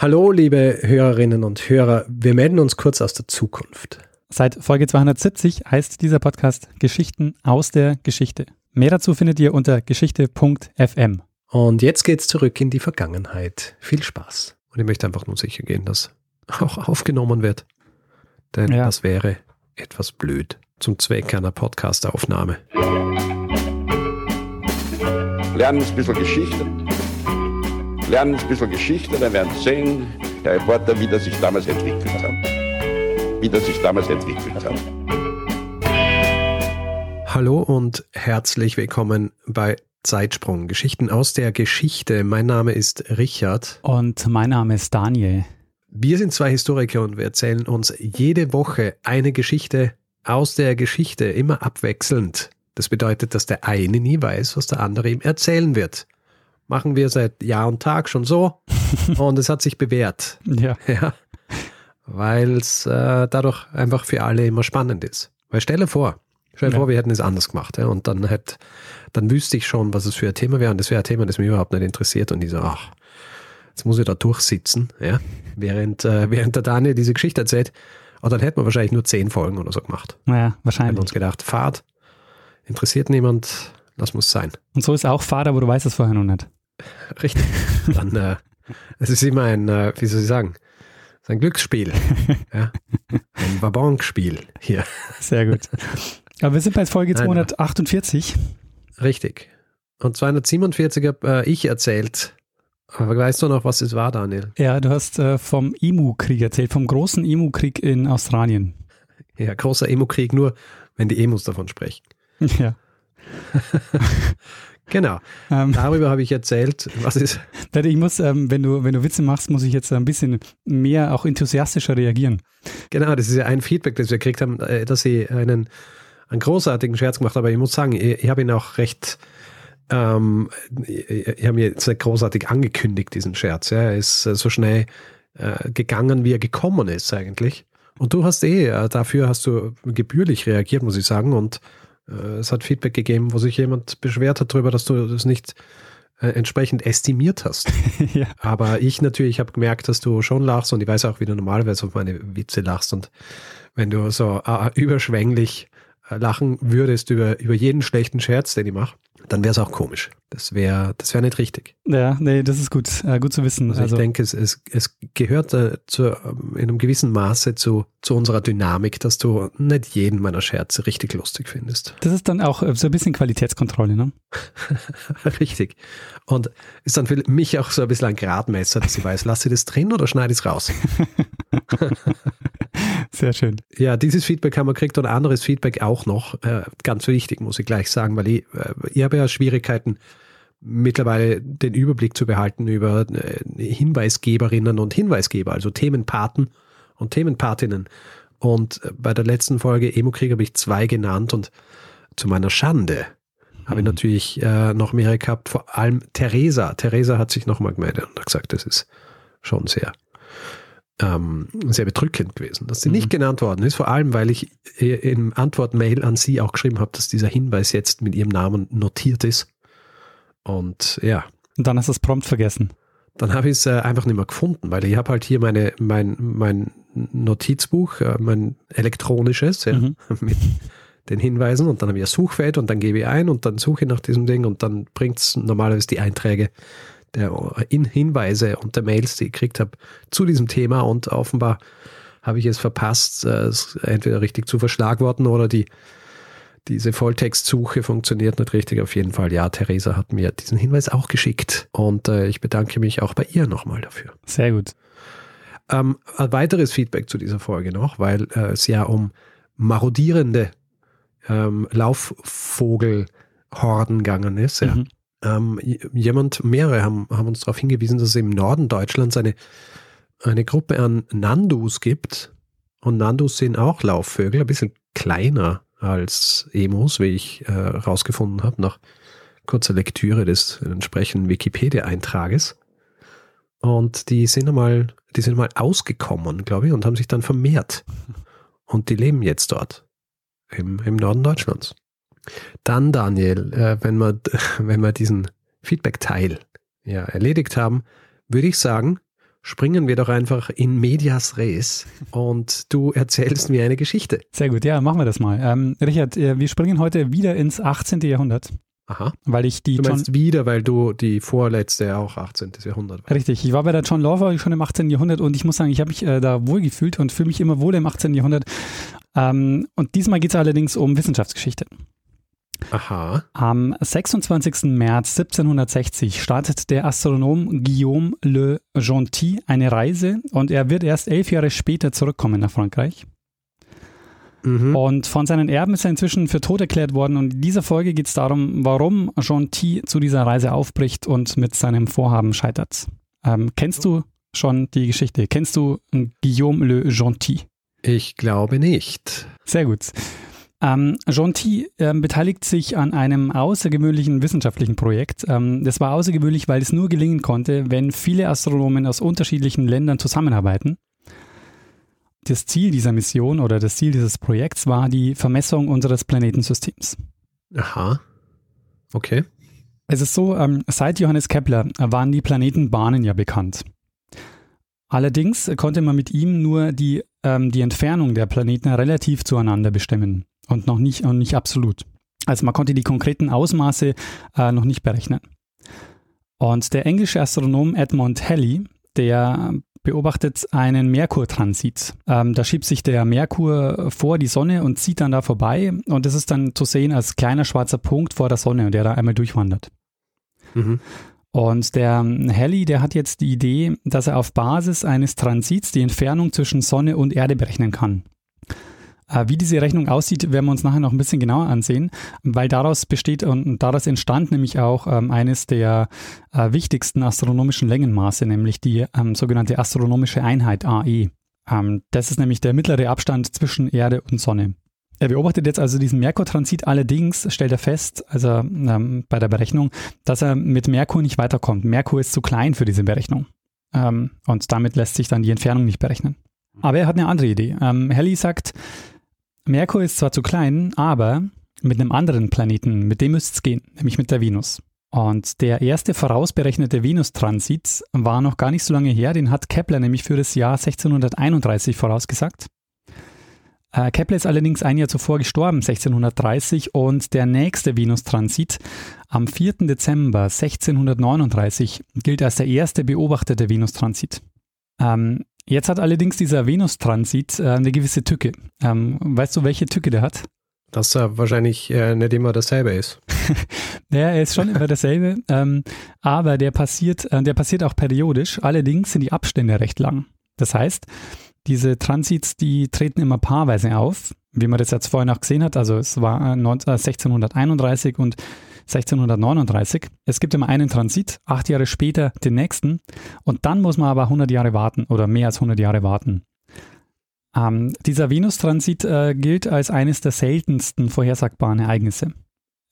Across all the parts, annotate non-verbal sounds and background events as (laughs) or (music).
Hallo, liebe Hörerinnen und Hörer. Wir melden uns kurz aus der Zukunft. Seit Folge 270 heißt dieser Podcast Geschichten aus der Geschichte. Mehr dazu findet ihr unter geschichte.fm. Und jetzt geht's zurück in die Vergangenheit. Viel Spaß. Und ich möchte einfach nur sicher gehen, dass auch aufgenommen wird. Denn ja. das wäre etwas blöd zum Zweck einer Podcastaufnahme. Lernen ein bisschen Geschichte lernen ein bisschen Geschichte, dann werden Sie sehen, Herr Reporter, wie das sich damals entwickelt hat. Wie das sich damals entwickelt hat. Hallo und herzlich willkommen bei Zeitsprung, Geschichten aus der Geschichte. Mein Name ist Richard. Und mein Name ist Daniel. Wir sind zwei Historiker und wir erzählen uns jede Woche eine Geschichte aus der Geschichte, immer abwechselnd. Das bedeutet, dass der eine nie weiß, was der andere ihm erzählen wird machen wir seit Jahr und Tag schon so (laughs) und es hat sich bewährt. Ja. (laughs) ja Weil es äh, dadurch einfach für alle immer spannend ist. Weil stell dir vor, stell dir ja. vor, wir hätten es anders gemacht ja, und dann hätte, dann wüsste ich schon, was es für ein Thema wäre und das wäre ein Thema, das mich überhaupt nicht interessiert und ich so, ach, jetzt muss ich da durchsitzen, ja, während, äh, während der Daniel diese Geschichte erzählt. Und dann hätten wir wahrscheinlich nur zehn Folgen oder so gemacht. Ja, wahrscheinlich. Hätten uns gedacht, Fahrt, interessiert niemand, das muss sein. Und so ist auch Fahrt, aber du weißt es vorher noch nicht. (laughs) Richtig. Dann, äh, es ist immer ein, äh, wie soll ich sagen, ein Glücksspiel. (laughs) ja? Ein Wabonspiel hier. Sehr gut. Aber wir sind bei Folge 248. Richtig. Und 247 habe äh, ich erzählt. Aber weißt du noch, was es war, Daniel? Ja, du hast äh, vom Emu-Krieg erzählt, vom großen Emu-Krieg in Australien. Ja, großer Emu-Krieg, nur wenn die Emus davon sprechen. (laughs) Ja. Genau. Ähm, Darüber habe ich erzählt. Was ist? (laughs) Ich muss, ähm, wenn du, wenn du Witze machst, muss ich jetzt ein bisschen mehr auch enthusiastischer reagieren. Genau, das ist ja ein Feedback, das wir gekriegt haben, äh, dass sie einen, einen großartigen Scherz gemacht haben. Aber ich muss sagen, ich, ich habe ihn auch recht, ähm, ich habe mir jetzt großartig angekündigt, diesen Scherz. Ja. Er ist äh, so schnell äh, gegangen, wie er gekommen ist eigentlich. Und du hast eh, äh, dafür hast du gebührlich reagiert, muss ich sagen. Und es hat Feedback gegeben, wo sich jemand beschwert hat darüber, dass du das nicht äh, entsprechend estimiert hast. (laughs) ja. Aber ich natürlich habe gemerkt, dass du schon lachst und ich weiß auch, wie du normalerweise auf meine Witze lachst. Und wenn du so äh, überschwänglich äh, lachen würdest über, über jeden schlechten Scherz, den ich mache, dann wäre es auch komisch. Das wäre das wär nicht richtig. Ja, nee, das ist gut, äh, gut zu wissen. Also, also ich denke, es, es, es gehört äh, zu, ähm, in einem gewissen Maße zu, zu unserer Dynamik, dass du nicht jeden meiner Scherze richtig lustig findest. Das ist dann auch äh, so ein bisschen Qualitätskontrolle, ne? (laughs) richtig. Und ist dann für mich auch so ein bisschen ein Gradmesser, dass ich weiß, lasse ich das drin oder schneide ich es raus? (laughs) Sehr schön. Ja, dieses Feedback haben wir gekriegt und anderes Feedback auch noch. Äh, ganz wichtig, muss ich gleich sagen, weil ich, äh, ich habe ja Schwierigkeiten, mittlerweile den Überblick zu behalten über äh, Hinweisgeberinnen und Hinweisgeber, also Themenpaten und Themenpatinnen. Und äh, bei der letzten Folge Emo-Krieg habe ich zwei genannt und zu meiner Schande habe ich mhm. natürlich äh, noch mehrere gehabt, vor allem Theresa. Theresa hat sich nochmal gemeldet und hat gesagt, das ist schon sehr ähm, sehr bedrückend gewesen, dass sie mhm. nicht genannt worden ist, vor allem weil ich im Antwortmail an sie auch geschrieben habe, dass dieser Hinweis jetzt mit ihrem Namen notiert ist. Und ja. Und dann hast du es prompt vergessen. Dann habe ich es äh, einfach nicht mehr gefunden, weil ich habe halt hier meine, mein, mein Notizbuch, äh, mein elektronisches, ja, mhm. (laughs) mit den Hinweisen und dann habe ich ein Suchfeld und dann gebe ich ein und dann suche ich nach diesem Ding und dann bringt es normalerweise die Einträge der Hinweise und der Mails, die ich gekriegt habe zu diesem Thema und offenbar habe ich es verpasst, äh, es entweder richtig zu verschlagworten oder die, diese Volltextsuche funktioniert nicht richtig. Auf jeden Fall, ja, Theresa hat mir diesen Hinweis auch geschickt und äh, ich bedanke mich auch bei ihr nochmal dafür. Sehr gut. Ähm, ein weiteres Feedback zu dieser Folge noch, weil äh, es ja um marodierende ähm, Laufvogelhorden gegangen ist. Ja. Mhm ähm, jemand, mehrere haben, haben uns darauf hingewiesen, dass es im Norden Deutschlands eine, eine Gruppe an Nandus gibt. Und Nandus sind auch Laufvögel, ein bisschen kleiner als Emus, wie ich äh, rausgefunden habe, nach kurzer Lektüre des entsprechenden Wikipedia-Eintrages. Und die sind einmal, die sind einmal ausgekommen, glaube ich, und haben sich dann vermehrt. Und die leben jetzt dort, im, im Norden Deutschlands. Dann, Daniel, äh, wenn, wir, (laughs) wenn wir diesen Feedback-Teil ja, erledigt haben, würde ich sagen, springen wir doch einfach in Medias Res und du erzählst mir eine Geschichte. Sehr gut, ja, machen wir das mal. Ähm, Richard, äh, wir springen heute wieder ins 18. Jahrhundert. Aha. Weil ich die Du John, meinst wieder, weil du die vorletzte auch 18. Jahrhundert war. Richtig, ich war bei der John Law schon im 18. Jahrhundert und ich muss sagen, ich habe mich äh, da wohl gefühlt und fühle mich immer wohl im 18. Jahrhundert. Ähm, und diesmal geht es allerdings um Wissenschaftsgeschichte. Aha. Am 26. März 1760 startet der Astronom Guillaume Le Gentil eine Reise und er wird erst elf Jahre später zurückkommen nach Frankreich. Mhm. Und von seinen Erben ist er inzwischen für tot erklärt worden. Und in dieser Folge geht es darum, warum Gentil zu dieser Reise aufbricht und mit seinem Vorhaben scheitert. Ähm, kennst du schon die Geschichte? Kennst du Guillaume Le Gentil? Ich glaube nicht. Sehr gut. Ähm, Gentil ähm, beteiligt sich an einem außergewöhnlichen wissenschaftlichen Projekt. Ähm, das war außergewöhnlich, weil es nur gelingen konnte, wenn viele Astronomen aus unterschiedlichen Ländern zusammenarbeiten. Das Ziel dieser Mission oder das Ziel dieses Projekts war die Vermessung unseres Planetensystems. Aha. Okay. Es ist so, ähm, seit Johannes Kepler waren die Planetenbahnen ja bekannt. Allerdings konnte man mit ihm nur die, ähm, die Entfernung der Planeten relativ zueinander bestimmen und noch nicht, und nicht absolut. Also man konnte die konkreten Ausmaße äh, noch nicht berechnen. Und der englische Astronom Edmund Halley, der beobachtet einen Merkurtransit. Ähm, da schiebt sich der Merkur vor die Sonne und zieht dann da vorbei und das ist dann zu sehen als kleiner schwarzer Punkt vor der Sonne, der da einmal durchwandert. Mhm. Und der Halley, der hat jetzt die Idee, dass er auf Basis eines Transits die Entfernung zwischen Sonne und Erde berechnen kann. Äh, Wie diese Rechnung aussieht, werden wir uns nachher noch ein bisschen genauer ansehen, weil daraus besteht und daraus entstand nämlich auch ähm, eines der äh, wichtigsten astronomischen Längenmaße, nämlich die ähm, sogenannte astronomische Einheit AE. Ähm, das ist nämlich der mittlere Abstand zwischen Erde und Sonne. Er beobachtet jetzt also diesen Merkurtransit, allerdings stellt er fest, also ähm, bei der Berechnung, dass er mit Merkur nicht weiterkommt. Merkur ist zu klein für diese Berechnung. Ähm, und damit lässt sich dann die Entfernung nicht berechnen. Aber er hat eine andere Idee. Ähm, Halley sagt, Merkur ist zwar zu klein, aber mit einem anderen Planeten, mit dem müsste es gehen, nämlich mit der Venus. Und der erste vorausberechnete Venustransit war noch gar nicht so lange her, den hat Kepler nämlich für das Jahr 1631 vorausgesagt. Äh, Kepler ist allerdings ein Jahr zuvor gestorben, 1630, und der nächste Venustransit am 4. Dezember 1639 gilt als der erste beobachtete Venustransit. Ähm, jetzt hat allerdings dieser Venustransit äh, eine gewisse Tücke. Ähm, weißt du, welche Tücke der hat? Dass er wahrscheinlich äh, nicht immer dasselbe ist. (laughs) Ja, er ist schon immer dasselbe, ähm, aber der passiert, äh, der passiert auch periodisch. Allerdings sind die Abstände recht lang. Das heißt, diese Transits, die treten immer paarweise auf, wie man das jetzt vorhin auch gesehen hat. Also es war äh, 19, äh, 1631 und 1639. Es gibt immer einen Transit, acht Jahre später den nächsten und dann muss man aber 100 Jahre warten oder mehr als 100 Jahre warten. Ähm, dieser Venustransit äh, gilt als eines der seltensten vorhersagbaren Ereignisse.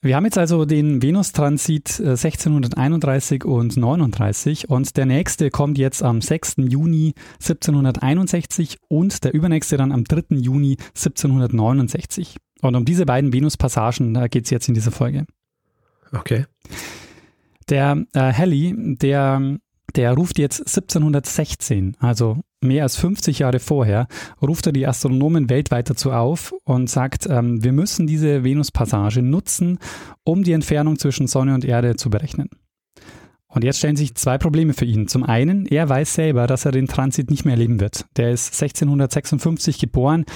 Wir haben jetzt also den Venustransit äh, 1631 und 39 und der nächste kommt jetzt am 6. Juni 1761 und der übernächste dann am 3. Juni 1769. Und um diese beiden Venuspassagen geht es jetzt in dieser Folge. Okay. Der äh, Halley, der, der ruft jetzt 1716, also mehr als 50 Jahre vorher, ruft er die Astronomen weltweit dazu auf und sagt, ähm, wir müssen diese Venuspassage nutzen, um die Entfernung zwischen Sonne und Erde zu berechnen. Und jetzt stellen sich zwei Probleme für ihn. Zum einen, er weiß selber, dass er den Transit nicht mehr erleben wird. Der ist 1656 geboren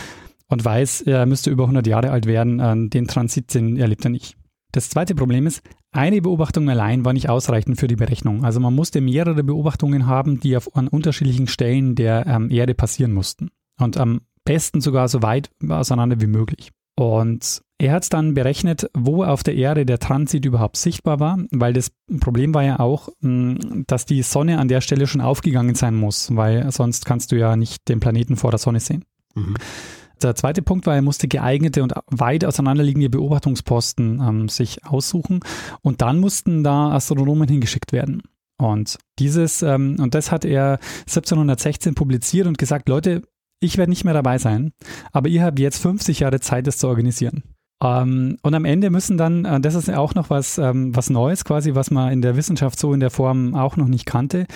und weiß, er müsste über 100 Jahre alt werden. Äh, Den Transit den erlebt er nicht. Das zweite Problem ist, eine Beobachtung allein war nicht ausreichend für die Berechnung. Also man musste mehrere Beobachtungen haben, die auf, an unterschiedlichen Stellen der ähm, Erde passieren mussten. Und am besten sogar so weit auseinander wie möglich. Und er hat dann berechnet, wo auf der Erde der Transit überhaupt sichtbar war, weil das Problem war ja auch, mh, dass die Sonne an der Stelle schon aufgegangen sein muss, weil sonst kannst du ja nicht den Planeten vor der Sonne sehen. Mhm. Der zweite Punkt war, er musste geeignete und weit auseinanderliegende Beobachtungsposten ähm, sich aussuchen und dann mussten da Astronomen hingeschickt werden. Und dieses, ähm, und das hat er 1716 publiziert und gesagt, Leute, ich werde nicht mehr dabei sein, aber ihr habt jetzt 50 Jahre Zeit, das zu organisieren. Ähm, und am Ende müssen dann, äh, das ist ja auch noch was, ähm, was Neues quasi, was man in der Wissenschaft so in der Form auch noch nicht kannte.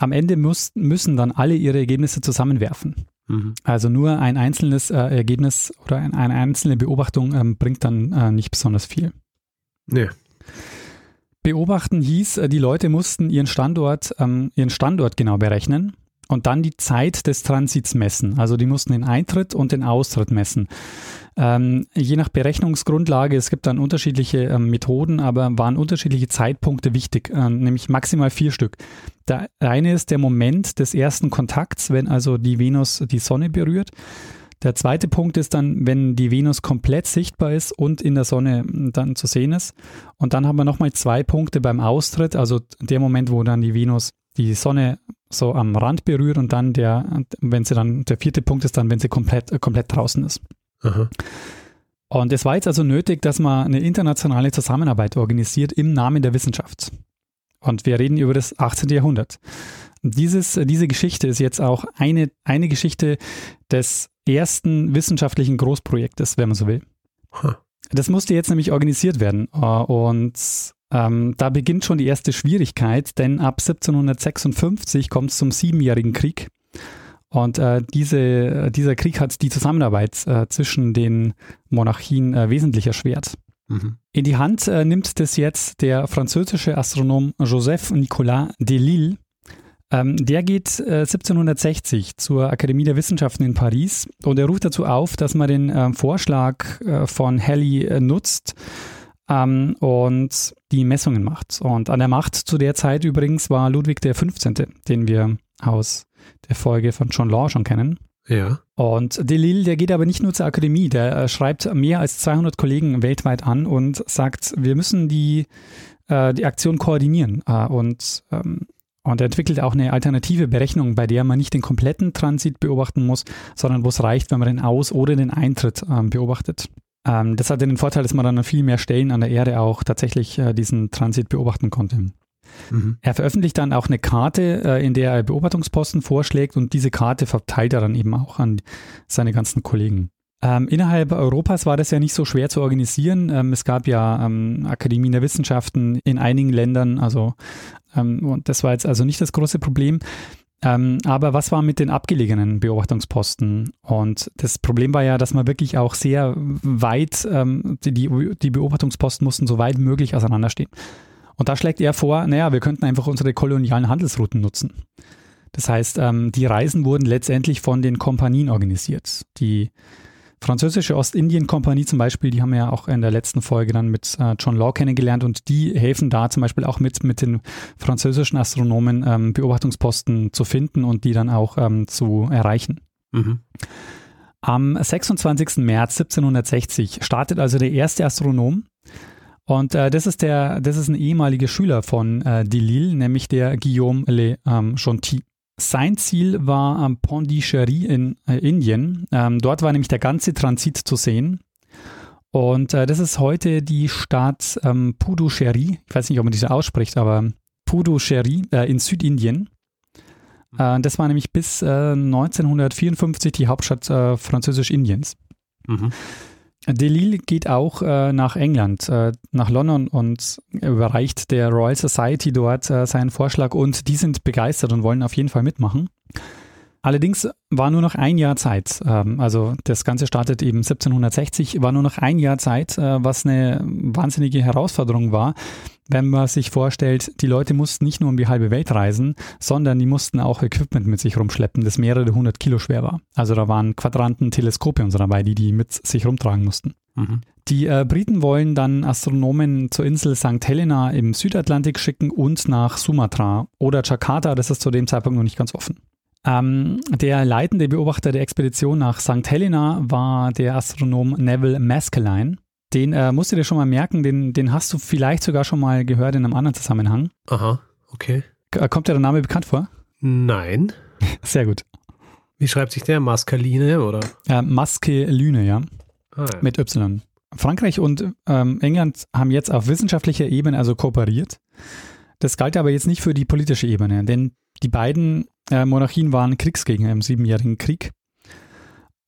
am Ende muss, müssen dann alle ihre Ergebnisse zusammenwerfen. Mhm. Also nur ein einzelnes äh, Ergebnis oder ein, eine einzelne Beobachtung ähm, bringt dann äh, nicht besonders viel. Nee. Beobachten hieß, äh, die Leute mussten ihren Standort, ähm, ihren Standort genau berechnen und dann die Zeit des Transits messen. Also die mussten den Eintritt und den Austritt messen. Ähm, je nach Berechnungsgrundlage, es gibt dann unterschiedliche ähm, Methoden, aber waren unterschiedliche Zeitpunkte wichtig, äh, nämlich maximal vier Stück. Der eine ist der Moment des ersten Kontakts, wenn also die Venus die Sonne berührt. Der zweite Punkt ist dann, wenn die Venus komplett sichtbar ist und in der Sonne dann zu sehen ist. Und dann haben wir nochmal zwei Punkte beim Austritt, also der Moment, wo dann die Venus die Sonne so am Rand berührt und dann der, wenn sie dann, der vierte Punkt ist dann, wenn sie komplett, äh, komplett draußen ist. Aha. Und es war jetzt also nötig, dass man eine internationale Zusammenarbeit organisiert im Namen der Wissenschaft. Und wir reden über das 18. Jahrhundert. Dieses, diese Geschichte ist jetzt auch eine, eine Geschichte des ersten wissenschaftlichen Großprojektes, wenn man so will. Huh. Das musste jetzt nämlich organisiert werden. Äh, Und ähm, da beginnt schon die erste Schwierigkeit, denn ab 1756 kommt es zum Siebenjährigen Krieg. Und äh, diese, dieser Krieg hat die Zusammenarbeit äh, zwischen den Monarchien äh, wesentlich erschwert. Mhm. In die Hand äh, nimmt das jetzt der französische Astronom Joseph Nicolas Delisle. Ähm, der geht äh, 1760 zur Akademie der Wissenschaften in Paris und er ruft dazu auf, dass man den äh, Vorschlag von Halley äh, nutzt ähm, und die Messungen macht. Und an der Macht zu der Zeit übrigens war Ludwig 15., den wir aus der Folge von John Law schon kennen. Ja. Und Delille, der geht aber nicht nur zur Akademie, der äh, schreibt mehr als 200 Kollegen weltweit an und sagt, wir müssen die, äh, die Aktion koordinieren. Äh, und, ähm, und er entwickelt auch eine alternative Berechnung, bei der man nicht den kompletten Transit beobachten muss, sondern wo es reicht, wenn man den Aus- oder den Eintritt ähm, beobachtet. Ähm, das hat den Vorteil, dass man dann an viel mehr Stellen an der Erde auch tatsächlich äh, diesen Transit beobachten konnte. Mhm. Er veröffentlicht dann auch eine Karte, äh, in der er Beobachtungsposten vorschlägt und diese Karte verteilt er dann eben auch an seine ganzen Kollegen. Ähm, innerhalb Europas war das ja nicht so schwer zu organisieren. Ähm, es gab ja ähm, Akademien der Wissenschaften in einigen Ländern, also ähm, und das war jetzt also nicht das große Problem. Ähm, aber was war mit den abgelegenen Beobachtungsposten? Und das Problem war ja, dass man wirklich auch sehr weit, ähm, die, die Beobachtungsposten mussten so weit möglich auseinanderstehen. Und da schlägt er vor, naja, wir könnten einfach unsere kolonialen Handelsrouten nutzen. Das heißt, ähm, die Reisen wurden letztendlich von den Kompanien organisiert. Die französische Ostindien-Kompanie zum Beispiel, die haben wir ja auch in der letzten Folge dann mit äh, John Law kennengelernt und die helfen da zum Beispiel auch mit, mit den französischen Astronomen ähm, Beobachtungsposten zu finden und die dann auch ähm, zu erreichen. Mhm. Am 26. März 1760 startet also der erste Astronom, und äh, das ist der, das ist ein ehemaliger Schüler von äh, Delisle, nämlich der Guillaume Le ähm, Gentil. Sein Ziel war am Pondicherry in äh, Indien. Ähm, dort war nämlich der ganze Transit zu sehen. Und äh, das ist heute die Stadt ähm, Puducherry. Ich weiß nicht, ob man diese ausspricht, aber Puducherry äh, in Südindien. Äh, das war nämlich bis 1954 die Hauptstadt Französisch-Indiens. Mhm. Delisle geht auch äh, nach England, äh, nach London und überreicht der Royal Society dort äh, seinen Vorschlag und die sind begeistert und wollen auf jeden Fall mitmachen. Allerdings war nur noch ein Jahr Zeit, ähm, also das Ganze startet eben 1760, war nur noch ein Jahr Zeit, äh, was eine wahnsinnige Herausforderung war, wenn man sich vorstellt, die Leute mussten nicht nur um die halbe Welt reisen, sondern die mussten auch Equipment mit sich rumschleppen, das mehrere hundert Kilo schwer war. Also da waren Quadranten, Teleskope und so dabei, die die mit sich rumtragen mussten. Mhm. Die äh, Briten wollen dann Astronomen zur Insel St. Helena im Südatlantik schicken und nach Sumatra oder Jakarta, das ist zu dem Zeitpunkt noch nicht ganz offen. Ähm, der leitende Beobachter der Expedition nach St. Helena war der Astronom Neville Maskelyne. Den äh, musst du dir schon mal merken, den, den hast du vielleicht sogar schon mal gehört in einem anderen Zusammenhang. Aha, okay. K kommt dir der Name bekannt vor? Nein. (laughs) Sehr gut. Wie schreibt sich der? Maskaline oder? Äh, Maskelyne, ja. Ah, ja. Mit Y. Frankreich und ähm, England haben jetzt auf wissenschaftlicher Ebene also kooperiert. Das galt aber jetzt nicht für die politische Ebene, denn die beiden äh, Monarchien waren Kriegsgegner im Siebenjährigen Krieg.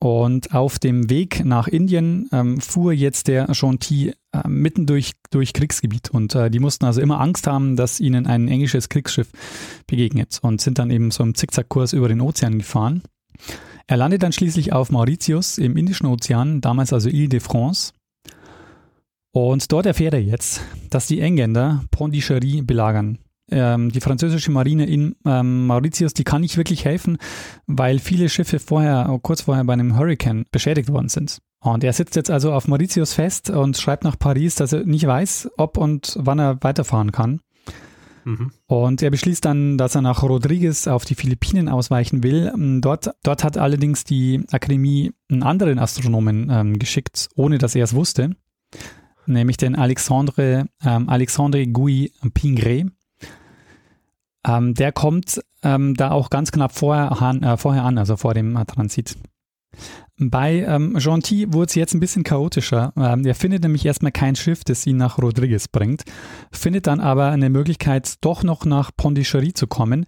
Und auf dem Weg nach Indien ähm, fuhr jetzt der Gentil äh, mitten durch, durch Kriegsgebiet. Und äh, die mussten also immer Angst haben, dass ihnen ein englisches Kriegsschiff begegnet und sind dann eben so im Zickzackkurs über den Ozean gefahren. Er landet dann schließlich auf Mauritius im Indischen Ozean, damals also Ile de France. Und dort erfährt er jetzt, dass die Engländer Pondichéry belagern ähm, die französische Marine in ähm, Mauritius, die kann nicht wirklich helfen, weil viele Schiffe vorher, kurz vorher bei einem Hurricane beschädigt worden sind. Und er sitzt jetzt also auf Mauritius fest und schreibt nach Paris, dass er nicht weiß, ob und wann er weiterfahren kann. Mhm. Und er beschließt dann, dass er nach Rodriguez auf die Philippinen ausweichen will. Ähm, dort, dort hat allerdings die Akademie einen anderen Astronomen ähm, geschickt, ohne dass er es wusste, nämlich den Alexandre, ähm, Alexandre Gouy Pingré. Ähm, der kommt ähm, da auch ganz knapp vorher an, äh, vorher an also vor dem äh, Transit. Bei ähm, Gentil wurde es jetzt ein bisschen chaotischer. Ähm, er findet nämlich erstmal kein Schiff, das ihn nach Rodriguez bringt, findet dann aber eine Möglichkeit, doch noch nach Pondichéry zu kommen.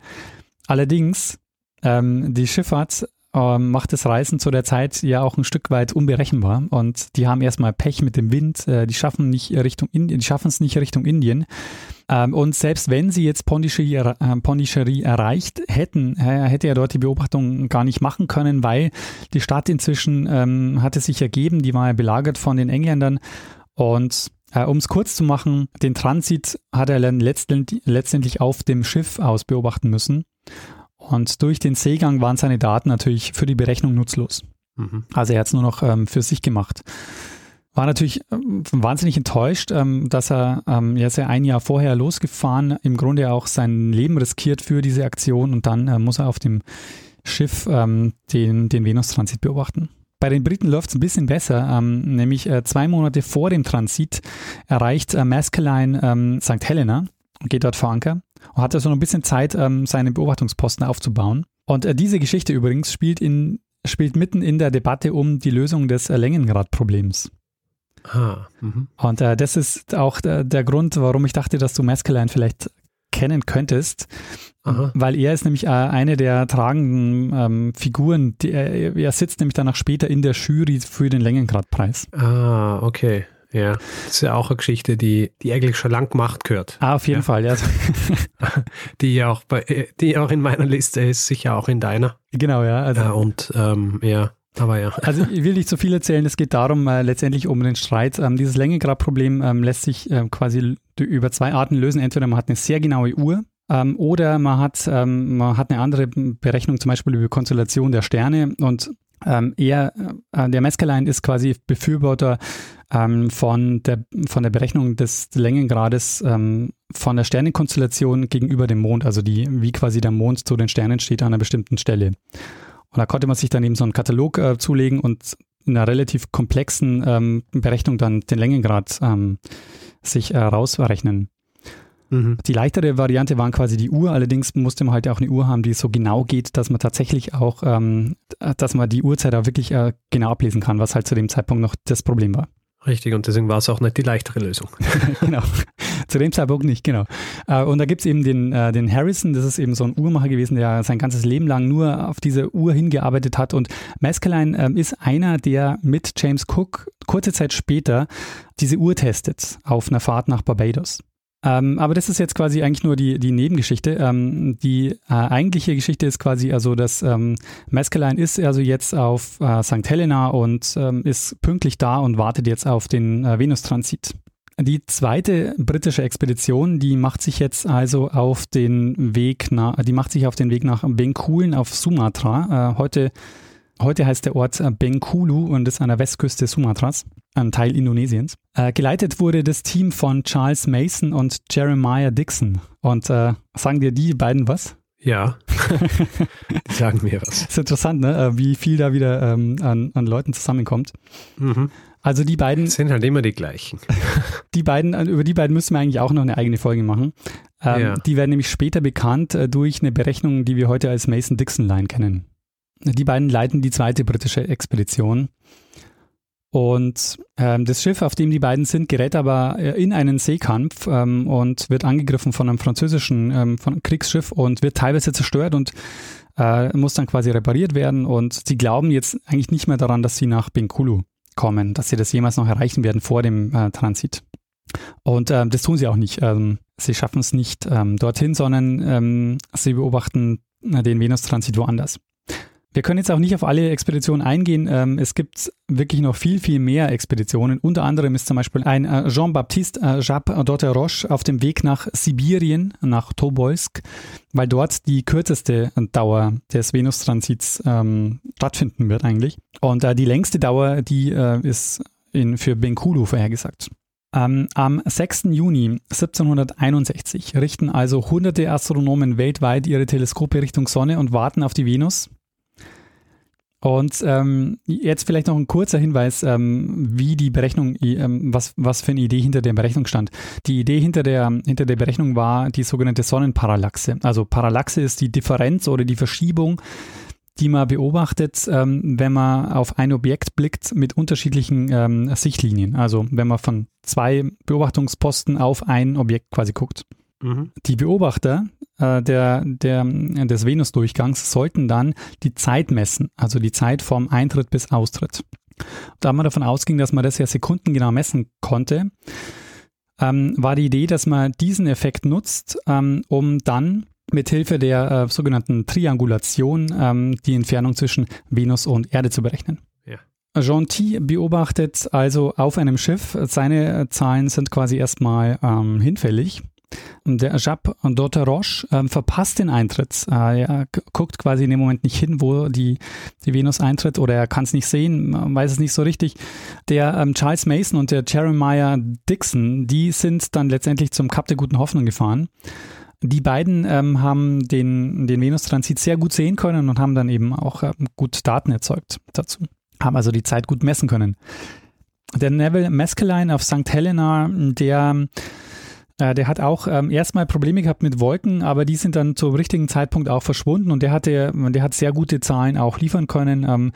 Allerdings, ähm, die Schifffahrt ähm, macht das Reisen zu der Zeit ja auch ein Stück weit unberechenbar und die haben erstmal Pech mit dem Wind, äh, die schaffen nicht Richtung Indien, die schaffen es nicht Richtung Indien. Ähm, und selbst wenn sie jetzt Pondicherry, äh, Pondicherry erreicht hätten, äh, hätte er dort die Beobachtung gar nicht machen können, weil die Stadt inzwischen ähm, hatte sich ergeben, die war ja belagert von den Engländern und äh, um es kurz zu machen, den Transit hat er letztendlich, letztendlich auf dem Schiff aus beobachten müssen. Und durch den Seegang waren seine Daten natürlich für die Berechnung nutzlos. Mhm. Also er hat es nur noch ähm, für sich gemacht. War natürlich ähm, wahnsinnig enttäuscht, ähm, dass er, ähm, er ist ja ein Jahr vorher losgefahren, im Grunde auch sein Leben riskiert für diese Aktion und dann äh, muss er auf dem Schiff ähm, den, den Venus-Transit beobachten. Bei den Briten läuft es ein bisschen besser, ähm, nämlich äh, zwei Monate vor dem Transit erreicht äh, Maskelyne ähm, St. Helena und geht dort vor Anker und hat also noch ein bisschen Zeit, ähm, seine Beobachtungsposten aufzubauen. Und äh, diese Geschichte übrigens spielt, in, spielt mitten in der Debatte um die Lösung des äh, Längengradproblems. Ah, mhm. und äh, das ist auch der, der, Grund, warum ich dachte, dass du Maskelyne vielleicht kennen könntest, Aha. weil er ist nämlich äh, eine der tragenden ähm, Figuren. Die, er, er sitzt nämlich danach später in der Jury für den Längengradpreis. Ah, okay. Ja, das ist ja auch eine Geschichte, die, die eigentlich schon lang gemacht gehört. Ah, auf jeden ja. Fall, ja. (laughs) die auch bei, die auch in meiner Liste ist, sicher auch in deiner. Genau, ja. Also, ja und ähm, ja, aber ja. Also ich will nicht so viel erzählen, es geht darum, äh, letztendlich um den Streit. Ähm, dieses Längengradproblem ähm, lässt sich äh, quasi über zwei Arten lösen. Entweder man hat eine sehr genaue Uhr, ähm, oder man hat, ähm, man hat eine andere Berechnung, zum Beispiel über Konstellation der Sterne und ähm, er, äh, der Meskerlein ist quasi Befürworter ähm, von, der, von der Berechnung des Längengrades ähm, von der Sternenkonstellation gegenüber dem Mond, also die, wie quasi der Mond zu den Sternen steht an einer bestimmten Stelle. Und da konnte man sich dann eben so einen Katalog äh, zulegen und in einer relativ komplexen ähm, Berechnung dann den Längengrad ähm, sich äh, rausrechnen. Mhm. Die leichtere Variante waren quasi die Uhr, allerdings musste man halt auch eine Uhr haben, die so genau geht, dass man tatsächlich auch, ähm, dass man die Uhrzeit auch wirklich äh, genau ablesen kann, was halt zu dem Zeitpunkt noch das Problem war. Richtig, und deswegen war es auch nicht die leichtere Lösung. (laughs) genau, zu dem Zeitpunkt nicht, genau. Äh, und da gibt es eben den, äh, den Harrison, das ist eben so ein Uhrmacher gewesen, der sein ganzes Leben lang nur auf diese Uhr hingearbeitet hat. Und Maskelyne ähm, ist einer, der mit James Cook kurze Zeit später diese Uhr testet auf einer Fahrt nach Barbados. Ähm, aber das ist jetzt quasi eigentlich nur die, die Nebengeschichte. Ähm, die äh, eigentliche Geschichte ist quasi also, dass ähm, Maskelyne ist also jetzt auf äh, St. Helena und ähm, ist pünktlich da und wartet jetzt auf den äh, Venus-Transit. Die zweite britische Expedition, die macht sich jetzt also auf den Weg nach, die macht sich auf den Weg nach Bencoolen auf Sumatra. Äh, heute Heute heißt der Ort äh, Bengkulu und ist an der Westküste Sumatras, ein Teil Indonesiens. Äh, geleitet wurde das Team von Charles Mason und Jeremiah Dixon. Und äh, sagen dir die beiden was? Ja, (laughs) die sagen mir was. Ist interessant, ne? Äh, wie viel da wieder ähm, an, an Leuten zusammenkommt. Mhm. Also die beiden. Das sind halt immer die gleichen. (laughs) Die beiden, äh, über die beiden müssen wir eigentlich auch noch eine eigene Folge machen. Ähm, ja. Die werden nämlich später bekannt durch eine Berechnung, die wir heute als Mason-Dixon-Line kennen. Die beiden leiten die zweite britische Expedition. Und ähm, das Schiff, auf dem die beiden sind, gerät aber äh, in einen Seekampf ähm, und wird angegriffen von einem französischen ähm, von Kriegsschiff und wird teilweise zerstört. Und äh, muss dann quasi repariert werden und sie glauben jetzt eigentlich nicht mehr daran, dass sie nach Bengkulu kommen, dass sie das jemals noch erreichen werden vor dem äh, Transit. Und ähm, das tun sie auch nicht. Ähm, sie schaffen es nicht ähm, dorthin, sondern ähm, sie beobachten äh, den Venus-Transit woanders. Wir können jetzt auch nicht auf alle Expeditionen eingehen. Ähm, es gibt wirklich noch viel, viel mehr Expeditionen. Unter anderem ist zum Beispiel ein äh, Jean-Baptiste äh, Jacques d'Otteroche auf dem Weg nach Sibirien, nach Tobolsk, weil dort die kürzeste Dauer des Venus-Transits ähm, stattfinden wird eigentlich. Und äh, die längste Dauer, die äh, ist in, für Bengkulu vorhergesagt. Ähm, am 6. Juni 1761 richten also hunderte Astronomen weltweit ihre Teleskope Richtung Sonne und warten auf die Venus. Und ähm, jetzt vielleicht noch ein kurzer Hinweis, ähm, wie die Berechnung, ähm, was, was für eine Idee hinter der Berechnung stand. Die Idee hinter der, hinter der Berechnung war die sogenannte Sonnenparallaxe. Also Parallaxe ist die Differenz oder die Verschiebung, die man beobachtet, ähm, wenn man auf ein Objekt blickt mit unterschiedlichen ähm, Sichtlinien. Also wenn man von zwei Beobachtungsposten auf ein Objekt quasi guckt. Mhm. Die Beobachter äh, der, der, des Venusdurchgangs sollten dann die Zeit messen, also die Zeit vom Eintritt bis Austritt. Da man davon ausging, dass man das ja sekundengenau messen konnte, ähm, war die Idee, dass man diesen Effekt nutzt, ähm, um dann mit Hilfe der äh, sogenannten Triangulation ähm, die Entfernung zwischen Venus und Erde zu berechnen. Ja. Gentil beobachtet also auf einem Schiff, seine Zahlen sind quasi erstmal ähm, hinfällig der Jacques d'Otteroche äh, verpasst den Eintritt. Äh, er guckt quasi in dem Moment nicht hin, wo die, die Venus eintritt oder er kann es nicht sehen, weiß es nicht so richtig. Der ähm, Charles Mason und der Jeremiah Dixon, die sind dann letztendlich zum Kap der Guten Hoffnung gefahren. Die beiden ähm, haben den, den Venus-Transit sehr gut sehen können und haben dann eben auch ähm, gut Daten erzeugt dazu. Haben also die Zeit gut messen können. Der Neville Mescaline auf St. Helena, der äh, der hat auch ähm, erstmal Probleme gehabt mit Wolken, aber die sind dann zum richtigen Zeitpunkt auch verschwunden und der hatte, der hat sehr gute Zahlen auch liefern können. Ähm,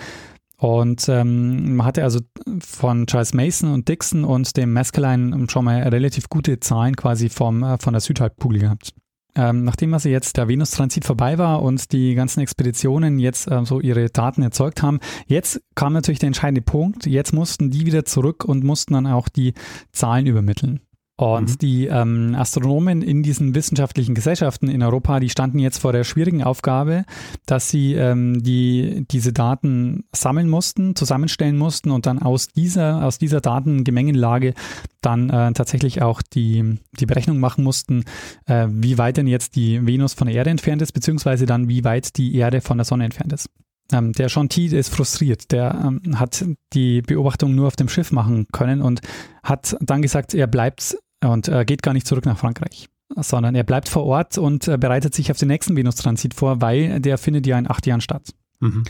und ähm, man hatte also von Charles Mason und Dixon und dem Mescaline schon mal relativ gute Zahlen quasi vom, äh, von der Südhalbkugel gehabt. Ähm, nachdem also jetzt der Venus-Transit vorbei war und die ganzen Expeditionen jetzt äh, so ihre Daten erzeugt haben, jetzt kam natürlich der entscheidende Punkt. Jetzt mussten die wieder zurück und mussten dann auch die Zahlen übermitteln. Und mhm. die ähm, Astronomen in diesen wissenschaftlichen Gesellschaften in Europa, die standen jetzt vor der schwierigen Aufgabe, dass sie ähm, die, diese Daten sammeln mussten, zusammenstellen mussten und dann aus dieser, aus dieser Datengemengenlage dann äh, tatsächlich auch die, die Berechnung machen mussten, äh, wie weit denn jetzt die Venus von der Erde entfernt ist, beziehungsweise dann wie weit die Erde von der Sonne entfernt ist. Ähm, der Gentil ist frustriert. Der ähm, hat die Beobachtung nur auf dem Schiff machen können und hat dann gesagt, er bleibt und äh, geht gar nicht zurück nach Frankreich, sondern er bleibt vor Ort und äh, bereitet sich auf den nächsten Venus-Transit vor, weil der findet ja in acht Jahren statt. Mhm.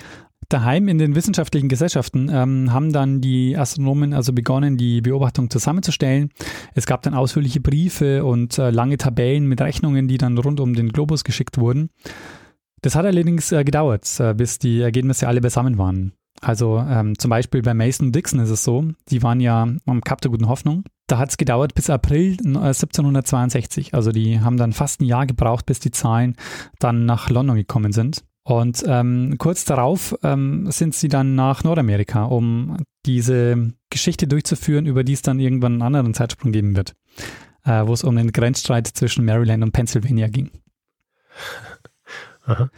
Daheim in den wissenschaftlichen Gesellschaften ähm, haben dann die Astronomen also begonnen, die Beobachtung zusammenzustellen. Es gab dann ausführliche Briefe und äh, lange Tabellen mit Rechnungen, die dann rund um den Globus geschickt wurden. Das hat allerdings äh, gedauert, äh, bis die Ergebnisse alle beisammen waren. Also ähm, zum Beispiel bei Mason Dixon ist es so, die waren ja am Kap der Guten Hoffnung. Da hat es gedauert bis April 1762. Äh, also die haben dann fast ein Jahr gebraucht, bis die Zahlen dann nach London gekommen sind. Und ähm, kurz darauf ähm, sind sie dann nach Nordamerika, um diese Geschichte durchzuführen, über die es dann irgendwann einen anderen Zeitsprung geben wird, äh, wo es um den Grenzstreit zwischen Maryland und Pennsylvania ging. Aha.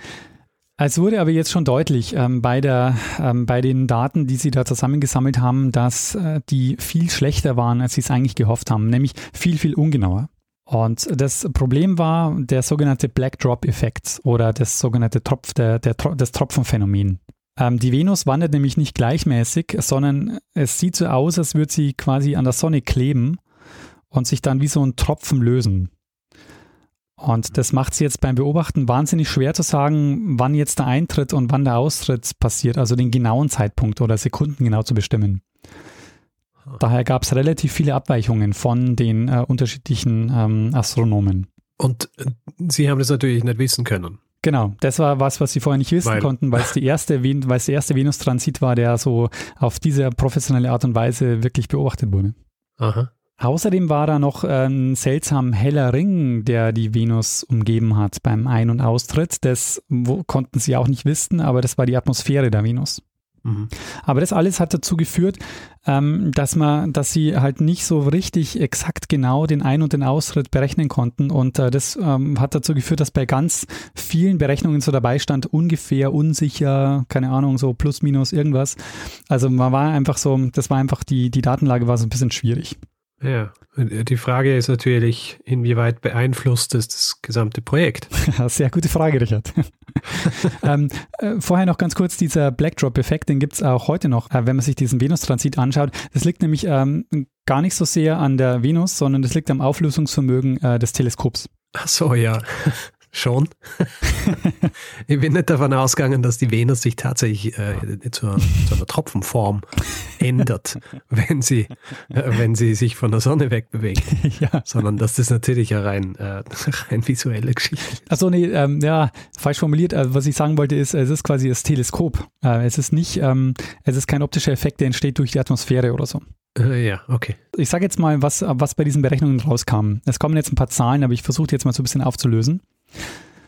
Es wurde aber jetzt schon deutlich ähm, bei, der, ähm, bei den Daten, die Sie da zusammengesammelt haben, dass äh, die viel schlechter waren, als Sie es eigentlich gehofft haben, nämlich viel, viel ungenauer. Und das Problem war der sogenannte Black Drop-Effekt oder das sogenannte Tropf, der, der, das Tropfenphänomen. Ähm, die Venus wandert nämlich nicht gleichmäßig, sondern es sieht so aus, als würde sie quasi an der Sonne kleben und sich dann wie so ein Tropfen lösen. Und das macht es jetzt beim Beobachten wahnsinnig schwer zu sagen, wann jetzt der Eintritt und wann der Austritt passiert, also den genauen Zeitpunkt oder Sekunden genau zu bestimmen. Daher gab es relativ viele Abweichungen von den äh, unterschiedlichen ähm, Astronomen. Und äh, Sie haben das natürlich nicht wissen können. Genau, das war was, was sie vorher nicht wissen weil. konnten, weil es die erste, der erste Venus-Transit war, der so auf diese professionelle Art und Weise wirklich beobachtet wurde. Aha. Außerdem war da noch ein seltsam heller Ring, der die Venus umgeben hat beim Ein- und Austritt. Das konnten sie auch nicht wissen, aber das war die Atmosphäre der Venus. Mhm. Aber das alles hat dazu geführt, ähm, dass man, dass sie halt nicht so richtig exakt genau den Ein- und den Austritt berechnen konnten. Und äh, das ähm, hat dazu geführt, dass bei ganz vielen Berechnungen so dabei stand, ungefähr, unsicher, keine Ahnung, so plus minus irgendwas. Also man war einfach so, das war einfach die, die Datenlage war so ein bisschen schwierig. Ja, die Frage ist natürlich, inwieweit beeinflusst es das gesamte Projekt? (laughs) Sehr gute Frage, Richard. (laughs) ähm, äh, vorher noch ganz kurz, dieser Blackdrop-Effekt, den gibt es auch heute noch, äh, wenn man sich diesen Venus-Transit anschaut. Das liegt nämlich ähm, gar nicht so sehr an der Venus, sondern das liegt am Auflösungsvermögen äh, des Teleskops. Ach so, ja. Schon. (laughs) ich bin nicht davon ausgegangen, dass die Venus sich tatsächlich äh, zu, zu, einer Tropfenform (laughs) ändert, wenn sie, äh, wenn sie sich von der Sonne wegbewegt. (laughs) Ja. Sondern dass das natürlich eine rein, äh, rein visuelle Geschichte ist. Achso, nee, ähm, ja, falsch formuliert. Also, was ich sagen wollte, ist, es ist quasi das Teleskop. Äh, es ist nicht, ähm, es ist kein optischer Effekt, der entsteht durch die Atmosphäre oder so. Äh, ja, okay. Ich sage jetzt mal, was, was bei diesen Berechnungen rauskam. Es kommen jetzt ein paar Zahlen, aber ich versuche jetzt mal so ein bisschen aufzulösen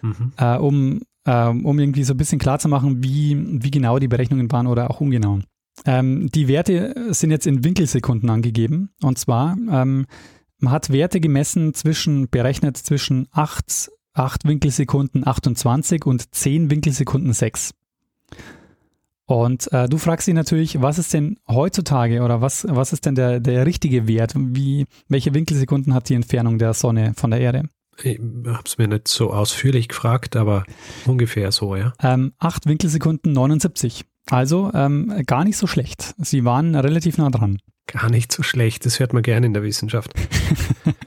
mhm. äh, um, äh, um irgendwie so ein bisschen klarzumachen, wie, wie genau die Berechnungen waren oder auch ungenau. Ähm, die Werte sind jetzt in Winkelsekunden angegeben. Und zwar, ähm, man hat Werte gemessen zwischen, berechnet zwischen 8, 8 Winkelsekunden 28 und 10 Winkelsekunden 6. Und äh, du fragst dich natürlich, was ist denn heutzutage oder was, was ist denn der, der richtige Wert? Wie, welche Winkelsekunden hat die Entfernung der Sonne von der Erde? Ich habe es mir nicht so ausführlich gefragt, aber ungefähr so, ja. Ähm, 8 Winkelsekunden 79. Also ähm, gar nicht so schlecht. Sie waren relativ nah dran. Gar nicht so schlecht, das hört man gerne in der Wissenschaft.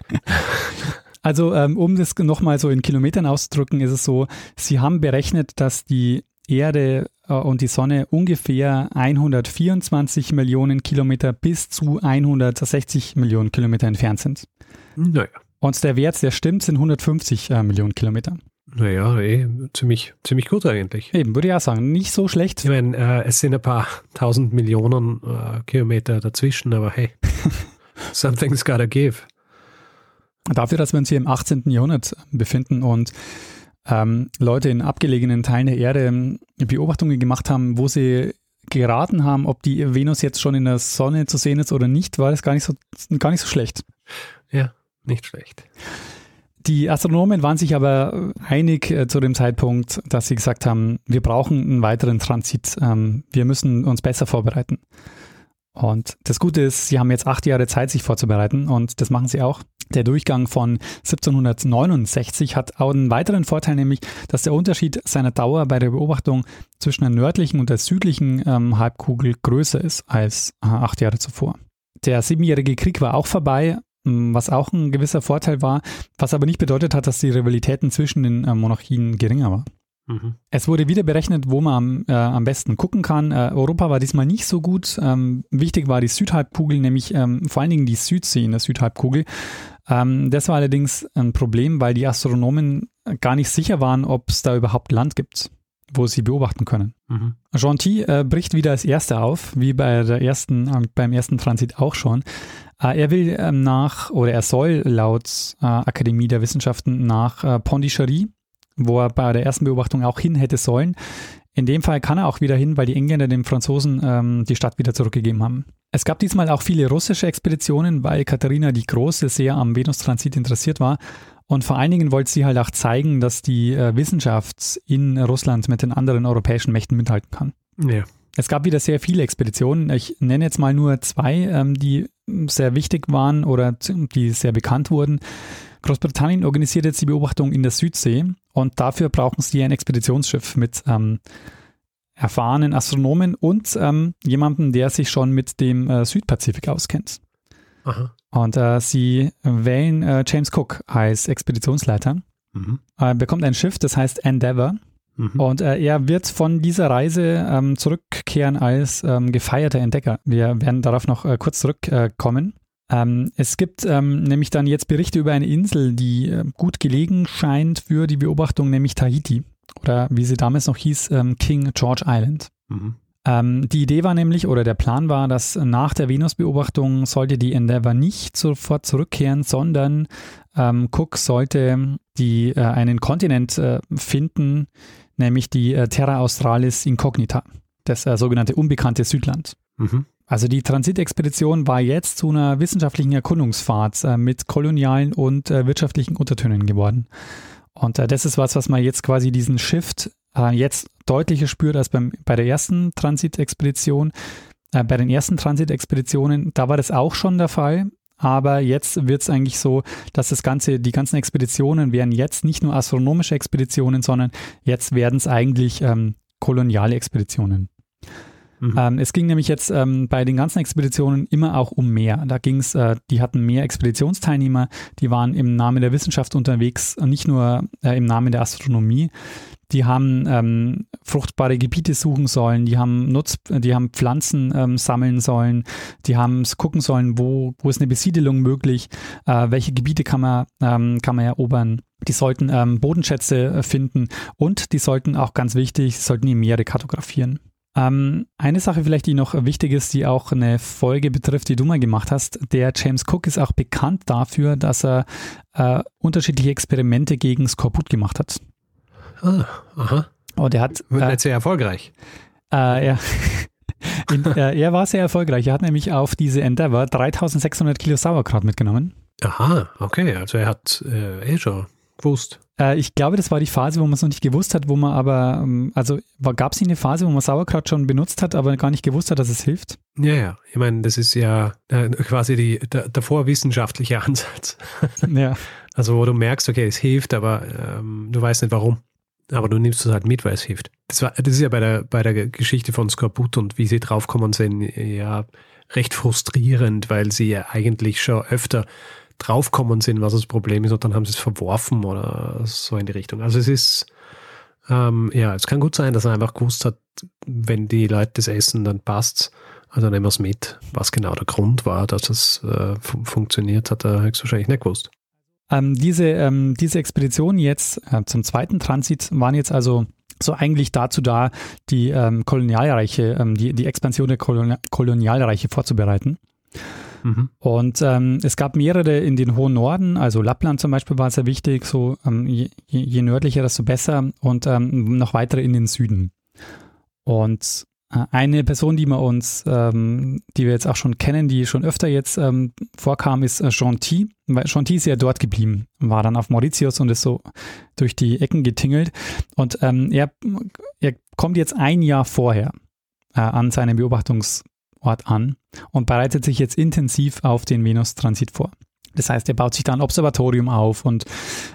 (laughs) also ähm, um das nochmal so in Kilometern auszudrücken, ist es so, Sie haben berechnet, dass die Erde äh, und die Sonne ungefähr 124 Millionen Kilometer bis zu 160 Millionen Kilometer entfernt sind. Naja. Und der Wert, der stimmt, sind 150 äh, Millionen Kilometer. Naja, eh, ziemlich, ziemlich gut eigentlich. Eben, würde ich auch sagen. Nicht so schlecht. Ich meine, äh, es sind ein paar (laughs) tausend Millionen äh, Kilometer dazwischen, aber hey, (laughs) something's gotta give. Dafür, dass wir uns hier im 18. Jahrhundert befinden und ähm, Leute in abgelegenen Teilen der Erde ähm, Beobachtungen gemacht haben, wo sie geraten haben, ob die Venus jetzt schon in der Sonne zu sehen ist oder nicht, war das gar nicht so, gar nicht so schlecht. Ja. Nicht schlecht. Die Astronomen waren sich aber einig äh, zu dem Zeitpunkt, dass sie gesagt haben, wir brauchen einen weiteren Transit. Ähm, wir müssen uns besser vorbereiten. Und das Gute ist, sie haben jetzt acht Jahre Zeit, sich vorzubereiten und das machen sie auch. Der Durchgang von 1769 hat auch einen weiteren Vorteil, nämlich, dass der Unterschied seiner Dauer bei der Beobachtung zwischen der nördlichen und der südlichen ähm, Halbkugel größer ist als äh, acht Jahre zuvor. Der Siebenjährige Krieg war auch vorbei was auch ein gewisser Vorteil war, was aber nicht bedeutet hat, dass die Rivalitäten zwischen den äh, Monarchien geringer war. Mhm. Es wurde wieder berechnet, wo man am, äh, am besten gucken kann. Äh, Europa war diesmal nicht so gut. Ähm, wichtig war die Südhalbkugel, nämlich ähm, vor allen Dingen die Südsee in der Südhalbkugel. Ähm, das war allerdings ein Problem, weil die Astronomen gar nicht sicher waren, ob es da überhaupt Land gibt wo sie beobachten können. Mhm. Gentil äh, bricht wieder als Erster auf, wie bei der ersten, äh, beim ersten Transit auch schon. Äh, er will ähm, nach, oder er soll laut äh, Akademie der Wissenschaften nach äh, Pondichéry, wo er bei der ersten Beobachtung auch hin hätte sollen. In dem Fall kann er auch wieder hin, weil die Engländer den Franzosen ähm, die Stadt wieder zurückgegeben haben. Es gab diesmal auch viele russische Expeditionen, weil Katharina die Große sehr am Venustransit interessiert war. Und vor allen Dingen wollte sie halt auch zeigen, dass die äh, Wissenschaft in Russland mit den anderen europäischen Mächten mithalten kann. Ja. Es gab wieder sehr viele Expeditionen. Ich nenne jetzt mal nur zwei, ähm, die sehr wichtig waren oder die sehr bekannt wurden. Großbritannien organisiert jetzt die Beobachtung in der Südsee und dafür brauchen sie ein Expeditionsschiff mit ähm, erfahrenen Astronomen und ähm, jemandem, der sich schon mit dem äh, Südpazifik auskennt. Aha. Und äh, sie wählen äh, James Cook als Expeditionsleiter. Mhm. Bekommt ein Schiff, das heißt Endeavour. Mhm. Und äh, er wird von dieser Reise ähm, zurückkehren als ähm, gefeierter Entdecker. Wir werden darauf noch äh, kurz zurückkommen. Ähm, es gibt ähm, nämlich dann jetzt Berichte über eine Insel, die äh, gut gelegen scheint für die Beobachtung, nämlich Tahiti. Oder wie sie damals noch hieß, ähm, King George Island. Mhm. Ähm, die Idee war nämlich, oder der Plan war, dass nach der Venus-Beobachtung sollte die Endeavour nicht sofort zurückkehren, sondern ähm, Cook sollte die, äh, einen Kontinent äh, finden, nämlich die äh, Terra Australis Incognita, das äh, sogenannte unbekannte Südland. Mhm. Also die Transitexpedition war jetzt zu einer wissenschaftlichen Erkundungsfahrt äh, mit kolonialen und äh, wirtschaftlichen Untertönen geworden. Und äh, das ist was, was man jetzt quasi diesen Shift äh, jetzt deutlicher spürt als beim, bei der ersten Transitexpedition. Bei den ersten Transitexpeditionen, da war das auch schon der Fall. Aber jetzt wird es eigentlich so, dass das Ganze, die ganzen Expeditionen werden jetzt nicht nur astronomische Expeditionen, sondern jetzt werden es eigentlich ähm, koloniale Expeditionen. Mhm. Ähm, es ging nämlich jetzt ähm, bei den ganzen Expeditionen immer auch um mehr. Da ging es, äh, die hatten mehr Expeditionsteilnehmer, die waren im Namen der Wissenschaft unterwegs, nicht nur äh, im Namen der Astronomie. Die haben ähm, fruchtbare Gebiete suchen sollen, die haben Nutz, die haben Pflanzen ähm, sammeln sollen, die haben gucken sollen, wo, wo ist eine Besiedelung möglich, äh, welche Gebiete kann man, ähm, kann man erobern. Die sollten ähm, Bodenschätze äh, finden und die sollten auch ganz wichtig, sollten die Meere kartografieren. Ähm, eine Sache vielleicht, die noch wichtig ist, die auch eine Folge betrifft, die du mal gemacht hast. Der James Cook ist auch bekannt dafür, dass er äh, unterschiedliche Experimente gegen Skorbut gemacht hat. Ah, aha. Und er hat. Wird äh, sehr erfolgreich. Äh, er, (laughs) in, äh, er war sehr erfolgreich. Er hat nämlich auf diese Endeavour 3600 Kilo Sauerkraut mitgenommen. Aha, okay. Also er hat äh, eh schon gewusst. Äh, ich glaube, das war die Phase, wo man es noch nicht gewusst hat, wo man aber, ähm, also gab es eine Phase, wo man Sauerkraut schon benutzt hat, aber gar nicht gewusst hat, dass es hilft? Ja, ja. Ich meine, das ist ja äh, quasi die, der, der vorwissenschaftliche (laughs) Ansatz. ja. Also wo du merkst, okay, es hilft, aber ähm, du weißt nicht warum. Aber du nimmst es halt mit, weil es hilft. Das, war, das ist ja bei der, bei der Geschichte von Skorbut und wie sie draufkommen sind, ja recht frustrierend, weil sie ja eigentlich schon öfter draufkommen sind, was das Problem ist, und dann haben sie es verworfen oder so in die Richtung. Also es ist, ähm, ja, es kann gut sein, dass er einfach gewusst hat, wenn die Leute das essen, dann passt's. Also nehmen wir es mit. Was genau der Grund war, dass es äh, funktioniert, hat er höchstwahrscheinlich nicht gewusst. Ähm, diese, ähm, diese Expeditionen jetzt äh, zum zweiten Transit waren jetzt also so eigentlich dazu da, die ähm, Kolonialreiche, ähm, die, die Expansion der Kolonial Kolonialreiche vorzubereiten. Mhm. Und ähm, es gab mehrere in den hohen Norden, also Lappland zum Beispiel war sehr wichtig, so ähm, je, je, nördlicher, desto besser und ähm, noch weitere in den Süden. Und eine Person, die wir uns, ähm, die wir jetzt auch schon kennen, die schon öfter jetzt ähm, vorkam, ist äh, Gentil. Weil Gentil ist ja dort geblieben, war dann auf Mauritius und ist so durch die Ecken getingelt. Und ähm, er, er kommt jetzt ein Jahr vorher äh, an seinem Beobachtungsort an und bereitet sich jetzt intensiv auf den Venus-Transit vor. Das heißt, er baut sich da ein Observatorium auf und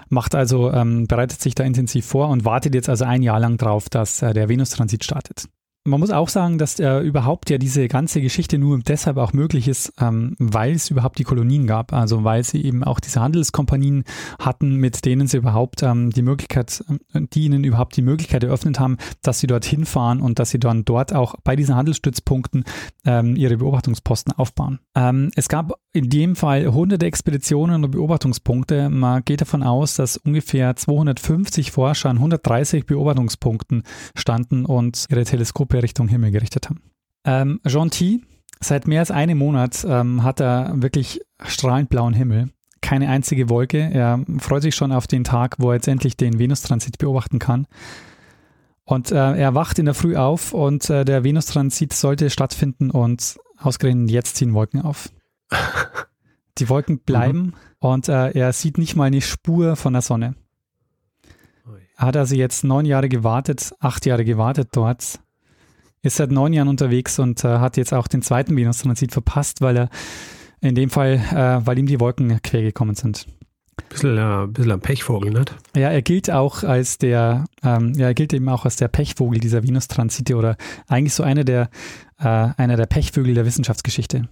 macht also, ähm, bereitet sich da intensiv vor und wartet jetzt also ein Jahr lang drauf, dass äh, der Venus-Transit startet. Man muss auch sagen, dass äh, überhaupt ja diese ganze Geschichte nur deshalb auch möglich ist, ähm, weil es überhaupt die Kolonien gab. Also weil sie eben auch diese Handelskompanien hatten, mit denen sie überhaupt ähm, die Möglichkeit, äh, die ihnen überhaupt die Möglichkeit eröffnet haben, dass sie dorthin fahren und dass sie dann dort auch bei diesen Handelsstützpunkten ähm, ihre Beobachtungsposten aufbauen. Ähm, es gab in dem Fall hunderte Expeditionen und Beobachtungspunkte. Man geht davon aus, dass ungefähr 250 Forscher an 130 Beobachtungspunkten standen und ihre Teleskope Richtung Himmel gerichtet haben. Ähm, Gentil, seit mehr als einem Monat ähm, hat er wirklich strahlend blauen Himmel. Keine einzige Wolke. Er freut sich schon auf den Tag, wo er jetzt endlich den Venustransit beobachten kann. Und äh, er wacht in der Früh auf und äh, der Venustransit sollte stattfinden und ausgerechnet jetzt ziehen Wolken auf. Die Wolken bleiben mhm. und äh, er sieht nicht mal eine Spur von der Sonne. Er hat also jetzt neun Jahre gewartet, acht Jahre gewartet dort, ist seit neun Jahren unterwegs und äh, hat jetzt auch den zweiten Venus-Transit verpasst, weil er in dem Fall, äh, weil ihm die Wolken quer gekommen sind. Bisschen, äh, bisschen ein Pechvogel, nicht? Ja, er gilt auch als der, ähm, ja, er gilt eben auch als der Pechvogel dieser Venus-Transite oder eigentlich so einer der, äh, einer der Pechvögel der Wissenschaftsgeschichte.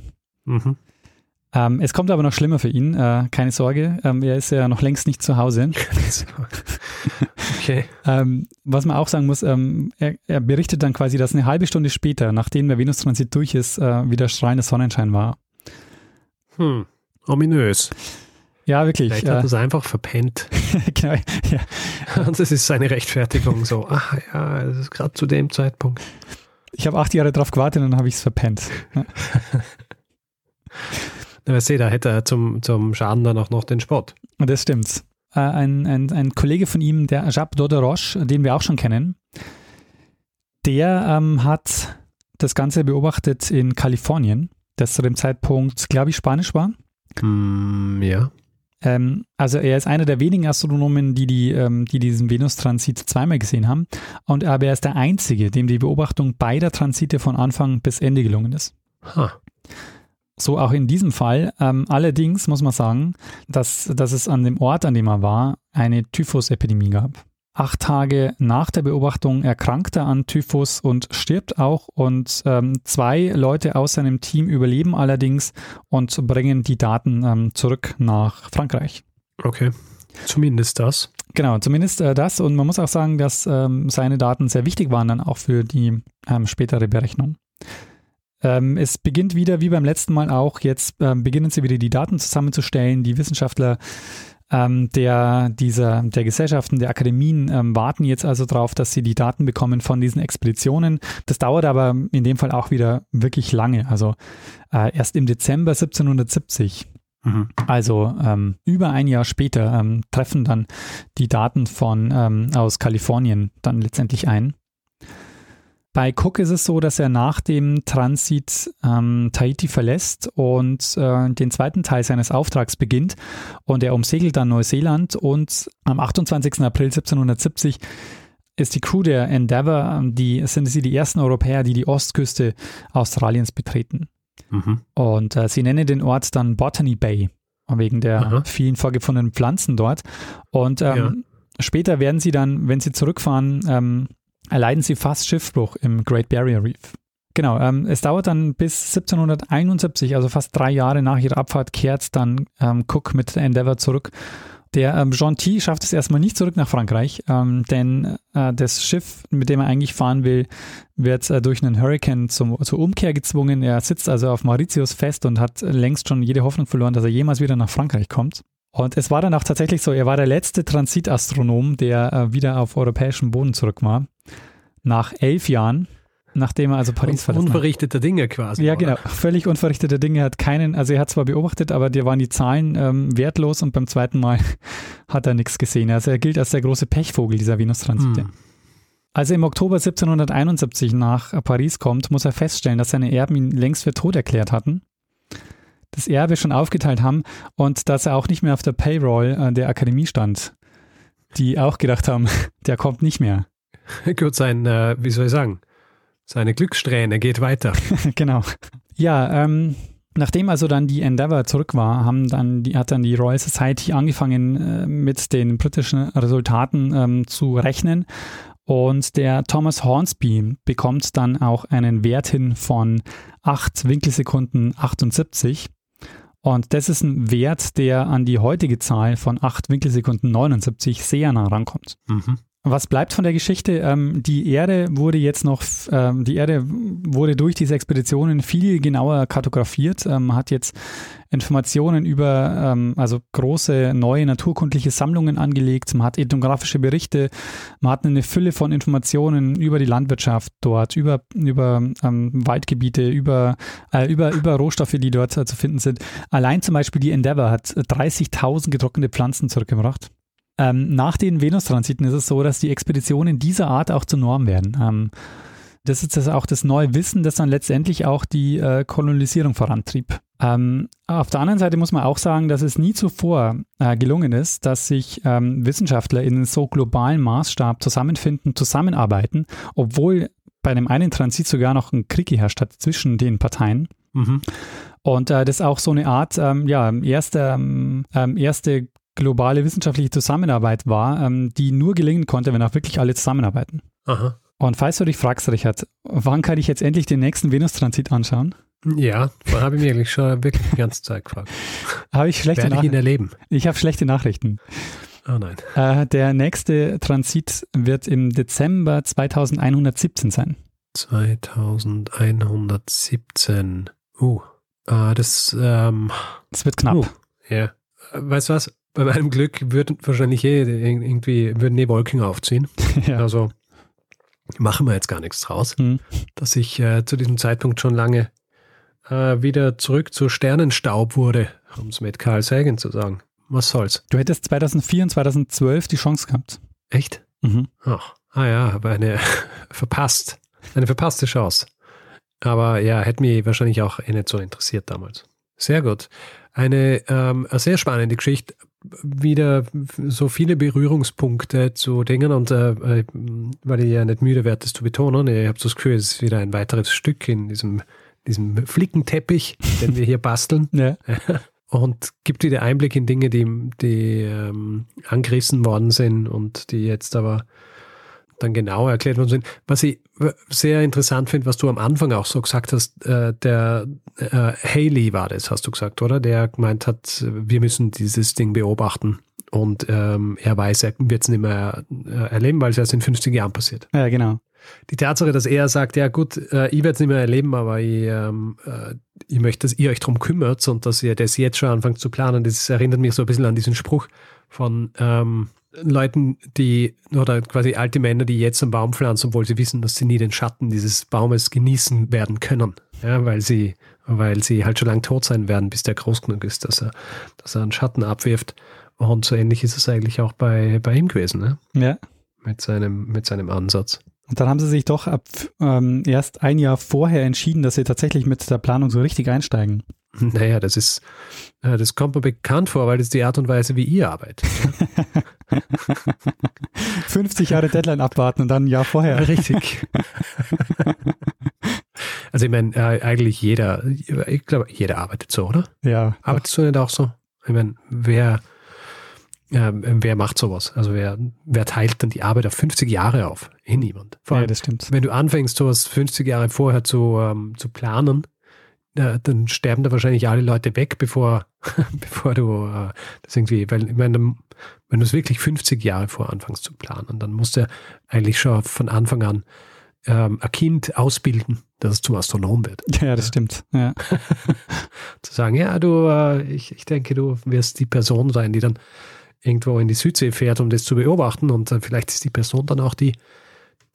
Mhm. Ähm, es kommt aber noch schlimmer für ihn, äh, keine Sorge. Ähm, er ist ja noch längst nicht zu Hause. (laughs) okay. (laughs) ähm, was man auch sagen muss, ähm, er, er, berichtet dann quasi, dass eine halbe Stunde später, nachdem der Venustransit durch ist, äh, wieder strahlender Sonnenschein war. Hm, ominös. Ja, wirklich. Vielleicht hat er es einfach verpennt. (laughs) genau, ja. Und das ist seine Rechtfertigung so, ach ja, das ist gerade zu dem Zeitpunkt. Ich habe acht Jahre drauf gewartet und dann habe ich es verpennt. Ja. Na, seht, da hätte er zum, zum Schaden dann auch noch den Sport. Das stimmt. Äh, ein, ein, ein Kollege von ihm, der Jacques Doderoche, den wir auch schon kennen, der ähm, hat das Ganze beobachtet in Kalifornien, das zu dem Zeitpunkt, glaube ich, Spanisch war. Mm, ja. Ähm, also er ist einer der wenigen Astronomen, die, die, ähm, die diesen Venus-Transit zweimal gesehen haben. Und aber er ist der Einzige, dem die Beobachtung beider Transite von Anfang bis Ende gelungen ist. Ha. So auch in diesem Fall. Ähm, allerdings muss man sagen, dass, dass es an dem Ort, an dem er war, eine Typhus-Epidemie gab. Acht Tage nach der Beobachtung erkrankt er an Typhus und stirbt auch. Und ähm, zwei Leute aus seinem Team überleben allerdings und bringen die Daten ähm, zurück nach Frankreich. Okay. Zumindest das. Genau, zumindest äh, das. Und man muss auch sagen, dass ähm, seine Daten sehr wichtig waren dann auch für die ähm, spätere Berechnung. Ähm, es beginnt wieder, wie beim letzten Mal auch, jetzt ähm, beginnen sie wieder die Daten zusammenzustellen. Die Wissenschaftler ähm, der, dieser, der Gesellschaften, der Akademien ähm, warten jetzt also darauf, dass sie die Daten bekommen von diesen Expeditionen. Das dauert aber in dem Fall auch wieder wirklich lange. Also äh, erst im Dezember 1770 Mhm. also ähm, über ein Jahr später ähm, treffen dann die Daten von ähm, aus Kalifornien dann letztendlich ein. Bei Cook ist es so, dass er nach dem Transit ähm, Tahiti verlässt und äh, den zweiten Teil seines Auftrags beginnt und er umsegelt dann Neuseeland und am 28. April 1770 ist die Crew der Endeavour, ähm, die sind sie die ersten Europäer, die die Ostküste Australiens betreten. Mhm. Und äh, sie nennen den Ort dann Botany Bay, wegen der Aha. vielen vorgefundenen Pflanzen dort. Und ähm, später werden sie dann, wenn sie zurückfahren, ähm, erleiden sie fast Schiffbruch im Great Barrier Reef. Genau, ähm, es dauert dann bis 1771, also fast drei Jahre nach ihrer Abfahrt, kehrt dann ähm, Cook mit der Endeavour zurück. Der ähm, Gentil schafft es erstmal nicht zurück nach Frankreich, ähm, denn äh, das Schiff, mit dem er eigentlich fahren will, wird äh, durch einen Hurricane zum, zur Umkehr gezwungen. Er sitzt also auf Mauritius fest und hat längst schon jede Hoffnung verloren, dass er jemals wieder nach Frankreich kommt. Und es war dann auch tatsächlich so, er war der letzte Transitastronom, der äh, wieder auf europäischem Boden zurück war. Nach elf Jahren, nachdem er also Paris verlassen hat. unverrichteter Dinge quasi. Ja, oder? genau. Völlig unverrichtete Dinge. Er hat keinen, also er hat zwar beobachtet, aber dir waren die Zahlen ähm, wertlos und beim zweiten Mal (laughs) hat er nichts gesehen. Also er gilt als der große Pechvogel dieser Venus-Transite. Hm. Als er im Oktober 1771 nach Paris kommt, muss er feststellen, dass seine Erben ihn längst für tot erklärt hatten, das Erbe schon aufgeteilt haben und dass er auch nicht mehr auf der Payroll äh, der Akademie stand, die auch gedacht haben, (laughs) der kommt nicht mehr. (laughs) Gut, sein, äh, wie soll ich sagen, seine Glückssträhne geht weiter. (laughs) genau. Ja, ähm, nachdem also dann die Endeavour zurück war, haben dann die, hat dann die Royal Society angefangen, äh, mit den britischen Resultaten ähm, zu rechnen. Und der Thomas Hornsby bekommt dann auch einen Wert hin von 8 Winkelsekunden 78. Und das ist ein Wert, der an die heutige Zahl von 8 Winkelsekunden 79 sehr nah rankommt. Mhm. Was bleibt von der Geschichte? Ähm, die Erde wurde jetzt noch, ähm, die Erde wurde durch diese Expeditionen viel genauer kartografiert, ähm, hat jetzt Informationen über, ähm, also große neue naturkundliche Sammlungen angelegt, man hat ethnografische Berichte, man hat eine Fülle von Informationen über die Landwirtschaft dort, über, über ähm, Waldgebiete, über, äh, über, über Rohstoffe, die dort äh, zu finden sind. Allein zum Beispiel die Endeavour hat 30.000 getrocknete Pflanzen zurückgebracht. Ähm, nach den Venus-Transiten ist es so, dass die Expeditionen dieser Art auch zur Norm werden. Ähm, das ist das auch das neue Wissen, das dann letztendlich auch die äh, Kolonisierung vorantrieb. Ähm, auf der anderen Seite muss man auch sagen, dass es nie zuvor äh, gelungen ist, dass sich ähm, Wissenschaftler in so globalen Maßstab zusammenfinden, zusammenarbeiten, obwohl bei dem einen Transit sogar noch ein Krieg geherrscht hat zwischen den Parteien. Mhm. Und äh, das auch so eine Art, ähm, ja, erste, ähm, erste globale wissenschaftliche Zusammenarbeit war, ähm, die nur gelingen konnte, wenn auch wirklich alle zusammenarbeiten. Aha. Und falls du dich fragst, Richard, wann kann ich jetzt endlich den nächsten Venus-Transit anschauen? Ja, da habe ich mir eigentlich schon wirklich die ganze Zeit gefragt. (laughs) Habe ich schlechte Werde ich ihn Nachrichten? erleben? Ich habe schlechte Nachrichten. Oh nein. Äh, der nächste Transit wird im Dezember 2117 sein. 2117. Uh, ah, das, ähm, Es wird knapp. Uh. ja. Weißt du was? Bei meinem Glück würden wahrscheinlich eh irgendwie, würden eh Wolken aufziehen. (laughs) ja. Also, machen wir jetzt gar nichts draus, hm. dass ich äh, zu diesem Zeitpunkt schon lange äh, wieder zurück zu Sternenstaub wurde, um es mit Carl Sagan zu sagen. Was soll's? Du hättest 2004 und 2012 die Chance gehabt. Echt? Mhm. Ach, ah ja, aber eine (laughs) verpasst. Eine verpasste Chance. Aber ja, hätte mich wahrscheinlich auch eh nicht so interessiert damals. Sehr gut. Eine, ähm, eine sehr spannende Geschichte. Wieder so viele Berührungspunkte zu Dingen und äh, äh weil ich ja nicht müde werde, das zu betonen, ich habe das Gefühl, es ist wieder ein weiteres Stück in diesem, diesem Flickenteppich, den wir hier basteln. (laughs) ja. (laughs) Und gibt wieder Einblick in Dinge, die, die ähm, angerissen worden sind und die jetzt aber dann genau erklärt worden sind. Was ich sehr interessant finde, was du am Anfang auch so gesagt hast, äh, der äh, Haley war das, hast du gesagt, oder? Der gemeint hat, wir müssen dieses Ding beobachten. Und ähm, er weiß, er wird es nicht mehr äh, erleben, weil es erst in 50 Jahren passiert. Ja, genau. Die Tatsache, dass er sagt, ja gut, äh, ich werde es nicht mehr erleben, aber ich, ähm, äh, ich möchte, dass ihr euch darum kümmert und dass ihr das jetzt schon anfangt zu planen, das erinnert mich so ein bisschen an diesen Spruch von ähm, Leuten, die, oder quasi alte Männer, die jetzt einen Baum pflanzen, obwohl sie wissen, dass sie nie den Schatten dieses Baumes genießen werden können. Ja, weil sie, weil sie halt schon lange tot sein werden, bis der groß genug ist, dass er, dass er einen Schatten abwirft. Und so ähnlich ist es eigentlich auch bei, bei ihm gewesen, ne? Ja. Mit seinem, mit seinem Ansatz. Und dann haben sie sich doch ab ähm, erst ein Jahr vorher entschieden, dass sie tatsächlich mit der Planung so richtig einsteigen. (laughs) Naja, das ist, äh, das kommt mir bekannt vor, weil das ist die Art und Weise, wie ihr arbeitet. (laughs) 50 Jahre Deadline abwarten und dann ein Jahr vorher. (laughs) Richtig. Also ich meine, äh, eigentlich jeder, ich glaube, jeder arbeitet so, oder? Ja. Arbeitest du nicht auch so? Ich meine, wer, äh, wer macht sowas? Also wer, wer teilt dann die Arbeit auf 50 Jahre auf? Eh niemand. Vor allem, ja, das stimmt. Wenn du anfängst, sowas 50 Jahre vorher zu, ähm, zu planen, ja, dann sterben da wahrscheinlich alle Leute weg, bevor, (laughs) bevor du äh, das irgendwie, weil ich meine, wenn du es wirklich 50 Jahre vor anfängst zu planen, dann musst du eigentlich schon von Anfang an ähm, ein Kind ausbilden, dass es zum Astronom wird. (laughs) Ja, das stimmt. Ja. (laughs) zu sagen, ja, du, äh, ich, ich denke, du wirst die Person sein, die dann irgendwo in die Südsee fährt, um das zu beobachten und äh, vielleicht ist die Person dann auch die,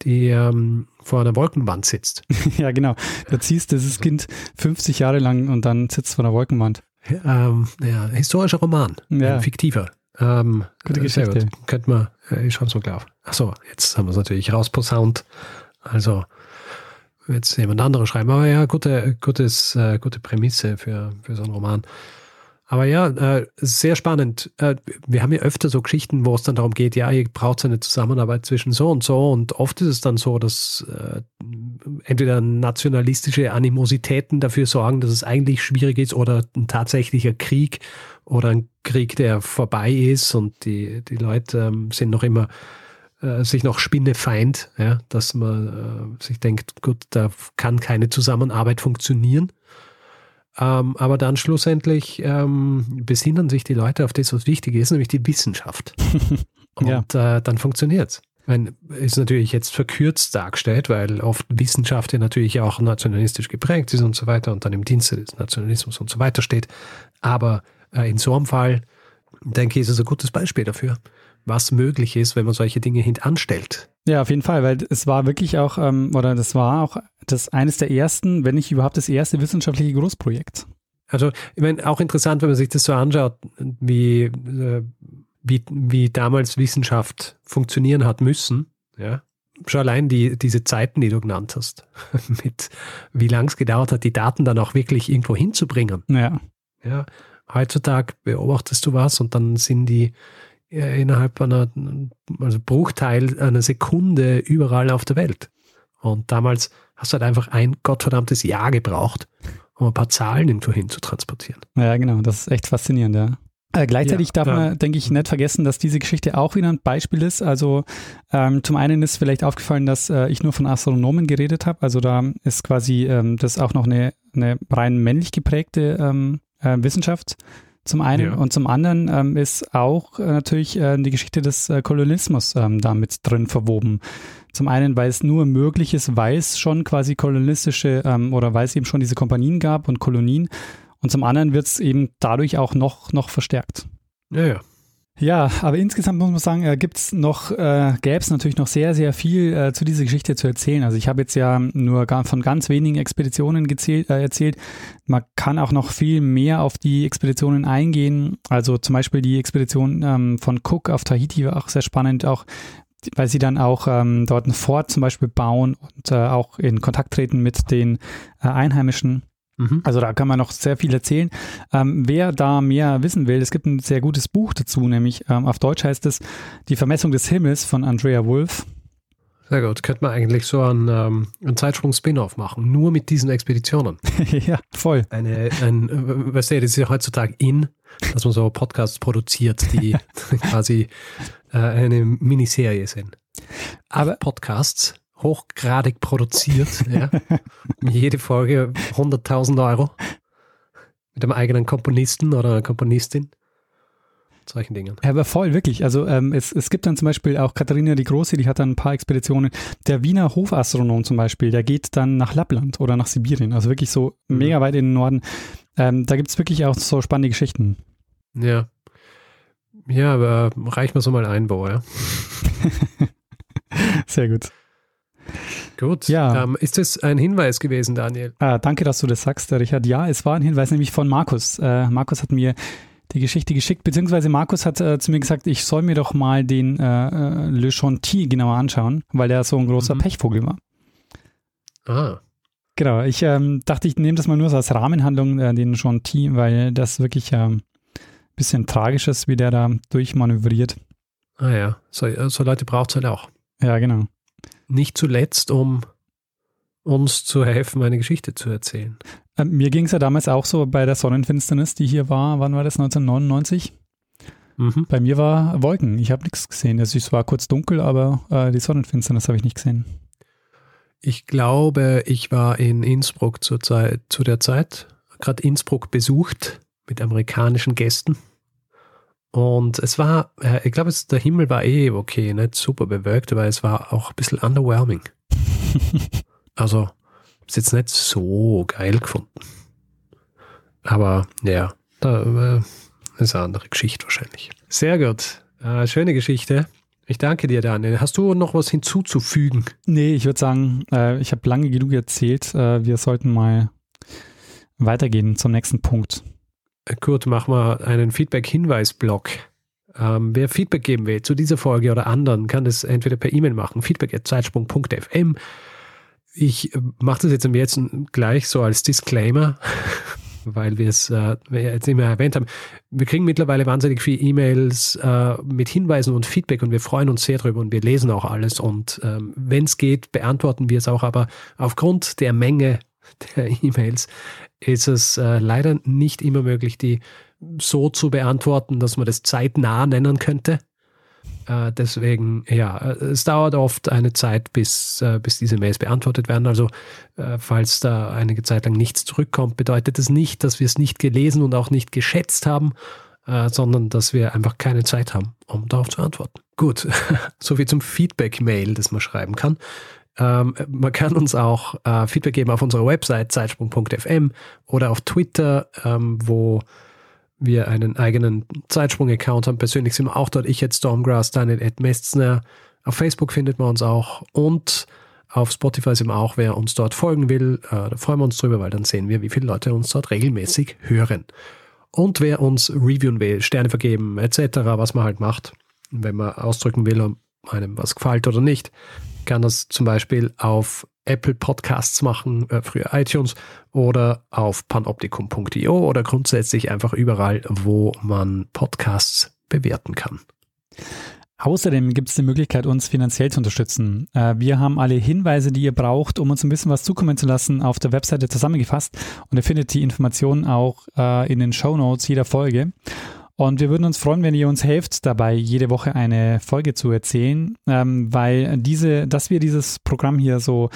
die ähm, vor einer Wolkenwand sitzt. (laughs) ja, genau. Du ziehst dieses Kind 50 Jahre lang und dann sitzt vor einer Wolkenwand. Ähm, ja, historischer Roman, ja. fiktiver. Ähm, Gute Geschichte. Gut. Könnte man, äh, ich schreibe es mal klar. Achso, jetzt haben wir es natürlich rausposaunt. Also, jetzt jemand anderes schreiben. Aber ja, gute, gutes, äh, gute Prämisse für, für so einen Roman. Aber ja, äh, sehr spannend. Äh, wir haben ja öfter so Geschichten, wo es dann darum geht, ja, ihr braucht eine Zusammenarbeit zwischen so und so. Und oft ist es dann so, dass äh, entweder nationalistische Animositäten dafür sorgen, dass es eigentlich schwierig ist oder ein tatsächlicher Krieg oder ein Krieg, der vorbei ist und die, die Leute ähm, sind noch immer äh, sich noch Spinnefeind, ja, dass man äh, sich denkt, gut, da kann keine Zusammenarbeit funktionieren. Ähm, aber dann schlussendlich ähm, besinnen sich die Leute auf das, was wichtig ist, nämlich die Wissenschaft. (laughs) Und ja. äh, dann funktioniert's. Meine, ist natürlich jetzt verkürzt dargestellt, weil oft Wissenschaft ja natürlich auch nationalistisch geprägt ist und so weiter und dann im Dienste des Nationalismus und so weiter steht. Aber äh, in so einem Fall, denke ich, ist es ein gutes Beispiel dafür, was möglich ist, wenn man solche Dinge hintanstellt. Ja, auf jeden Fall, weil es war wirklich auch, ähm, oder das war auch das eines der ersten, wenn nicht überhaupt das erste wissenschaftliche Großprojekt. Also, ich meine, auch interessant, wenn man sich das so anschaut, wie, äh, wie, wie damals Wissenschaft funktionieren hat müssen, ja. Schon allein die, diese Zeiten, die du genannt hast, (laughs) mit wie lang es gedauert hat, die Daten dann auch wirklich irgendwo hinzubringen. Ja. Ja. Heutzutage beobachtest du was und dann sind die innerhalb einer, also Bruchteil einer Sekunde überall auf der Welt. Und damals hast du halt einfach ein gottverdammtes Jahr gebraucht, um ein paar Zahlen irgendwo hin zu transportieren. Ja, genau, das ist echt faszinierend, ja. Äh, gleichzeitig ja, darf man, denke ich, nicht vergessen, dass diese Geschichte auch wieder ein Beispiel ist. Also ähm, zum einen ist vielleicht aufgefallen, dass äh, ich nur von Astronomen geredet habe. Also da ist quasi ähm, das auch noch eine, eine rein männlich geprägte ähm, äh, Wissenschaft zum einen. Ja. Und zum anderen ähm, ist auch äh, natürlich äh, die Geschichte des äh, Kolonialismus ähm, da mit drin verwoben. Zum einen, weil es nur möglich ist, weil es schon quasi kolonialistische ähm, oder weil es eben schon diese Kompanien gab und Kolonien. Und zum anderen wird es eben dadurch auch noch, noch verstärkt. Ja, ja. Ja, aber insgesamt muss man sagen, äh, gibt's noch, äh, gäbe es natürlich noch sehr, sehr viel äh, zu dieser Geschichte zu erzählen. Also ich habe jetzt ja nur gar, von ganz wenigen Expeditionen gezählt, äh, erzählt. Man kann auch noch viel mehr auf die Expeditionen eingehen. Also zum Beispiel die Expedition ähm, von Cook auf Tahiti war auch sehr spannend, auch weil sie dann auch ähm, dort ein Fort zum Beispiel bauen und äh, auch in Kontakt treten mit den äh, Einheimischen. Mhm. Also da kann man noch sehr viel erzählen. Ähm, wer da mehr wissen will, es gibt ein sehr gutes Buch dazu, nämlich ähm, auf Deutsch heißt es Die Vermessung des Himmels von Andrea Wolf. Sehr gut. Könnte man eigentlich so einen, ähm, einen Zeitsprung-Spin-Off machen, nur mit diesen Expeditionen. (laughs) ja, voll. Eine, ein, weißt du, das ist ja heutzutage in, dass man so Podcasts produziert, die (laughs) quasi äh, eine Miniserie sind. Aber Podcasts hochgradig produziert. ja. (laughs) Jede Folge 100.000 Euro. Mit einem eigenen Komponisten oder einer Komponistin. Solchen Dingen. Ja, aber voll, wirklich. Also ähm, es, es gibt dann zum Beispiel auch Katharina die Große, die hat dann ein paar Expeditionen. Der Wiener Hofastronom zum Beispiel, der geht dann nach Lappland oder nach Sibirien. Also wirklich so mhm. mega weit in den Norden. Ähm, da gibt es wirklich auch so spannende Geschichten. Ja. Ja, aber reich mal so mal ein, ja. (laughs) Sehr gut. Gut. Ja. Ähm, ist das ein Hinweis gewesen, Daniel? Ah, danke, dass du das sagst, Richard. Ja, es war ein Hinweis, nämlich von Markus. Äh, Markus hat mir die Geschichte geschickt, beziehungsweise Markus hat äh, zu mir gesagt, ich soll mir doch mal den äh, äh Le Chanty genauer anschauen, weil der so ein großer mhm. Pechvogel war. Ah. Genau, ich ähm, dachte, ich nehme das mal nur so als Rahmenhandlung, äh, den Chanty, weil das wirklich ein ähm, bisschen tragisch ist, wie der da durchmanövriert. Ah ja, so, so Leute braucht es halt auch. Ja, genau. Nicht zuletzt, um uns zu helfen, eine Geschichte zu erzählen. Ähm, mir ging es ja damals auch so bei der Sonnenfinsternis, die hier war, wann war das, 1999? Mhm. Bei mir war Wolken, ich habe nichts gesehen. Also es war kurz dunkel, aber äh, die Sonnenfinsternis habe ich nicht gesehen. Ich glaube, ich war in Innsbruck zur Zeit, zu der Zeit, gerade Innsbruck besucht mit amerikanischen Gästen. Und es war, äh, ich glaube, der Himmel war eh okay, nicht super bewölkt, aber es war auch ein bisschen underwhelming. (laughs) also, ist jetzt nicht so geil gefunden. Aber ja, da äh, ist eine andere Geschichte wahrscheinlich. Sehr gut. Äh, schöne Geschichte. Ich danke dir, Daniel. Hast du noch was hinzuzufügen? Nee, ich würde sagen, äh, ich habe lange genug erzählt. Äh, wir sollten mal weitergehen zum nächsten Punkt. Kurt, mach mal einen Feedback-Hinweis-Blog. Ähm, wer Feedback geben will zu dieser Folge oder anderen, kann das entweder per E-Mail machen, feedback.zeitsprung.fm. Ich äh, mache das jetzt am jetzt gleich so als Disclaimer, (laughs) weil wir es äh, jetzt immer erwähnt haben. Wir kriegen mittlerweile wahnsinnig viele E-Mails äh, mit Hinweisen und Feedback und wir freuen uns sehr drüber und wir lesen auch alles und ähm, wenn es geht, beantworten wir es auch, aber aufgrund der Menge (laughs) der E-Mails ist es äh, leider nicht immer möglich, die so zu beantworten, dass man das zeitnah nennen könnte. Äh, deswegen, ja, es dauert oft eine Zeit, bis, äh, bis diese Mails beantwortet werden. Also, äh, falls da einige Zeit lang nichts zurückkommt, bedeutet das nicht, dass wir es nicht gelesen und auch nicht geschätzt haben, äh, sondern dass wir einfach keine Zeit haben, um darauf zu antworten. Gut, (laughs) soviel zum Feedback-Mail, das man schreiben kann. Ähm, man kann uns auch äh, Feedback geben auf unserer Website zeitsprung.fm oder auf Twitter, ähm, wo wir einen eigenen Zeitsprung-Account haben. Persönlich sind wir auch dort. Ich jetzt Stormgrass, Daniel Ed Mestner. Auf Facebook findet man uns auch und auf Spotify sind wir auch. Wer uns dort folgen will, äh, da freuen wir uns drüber, weil dann sehen wir, wie viele Leute uns dort regelmäßig hören. Und wer uns reviewen will, Sterne vergeben, etc., was man halt macht, wenn man ausdrücken will, ob einem was gefällt oder nicht, kann das zum Beispiel auf Apple Podcasts machen, äh, früher iTunes oder auf panoptikum.io oder grundsätzlich einfach überall, wo man Podcasts bewerten kann. Außerdem gibt es die Möglichkeit, uns finanziell zu unterstützen. Äh, wir haben alle Hinweise, die ihr braucht, um uns ein bisschen was zukommen zu lassen, auf der Webseite zusammengefasst. Und ihr findet die Informationen auch äh, in den Show Notes jeder Folge. Und wir würden uns freuen, wenn ihr uns helft, dabei jede Woche eine Folge zu erzählen, ähm, weil diese, dass wir dieses Programm hier so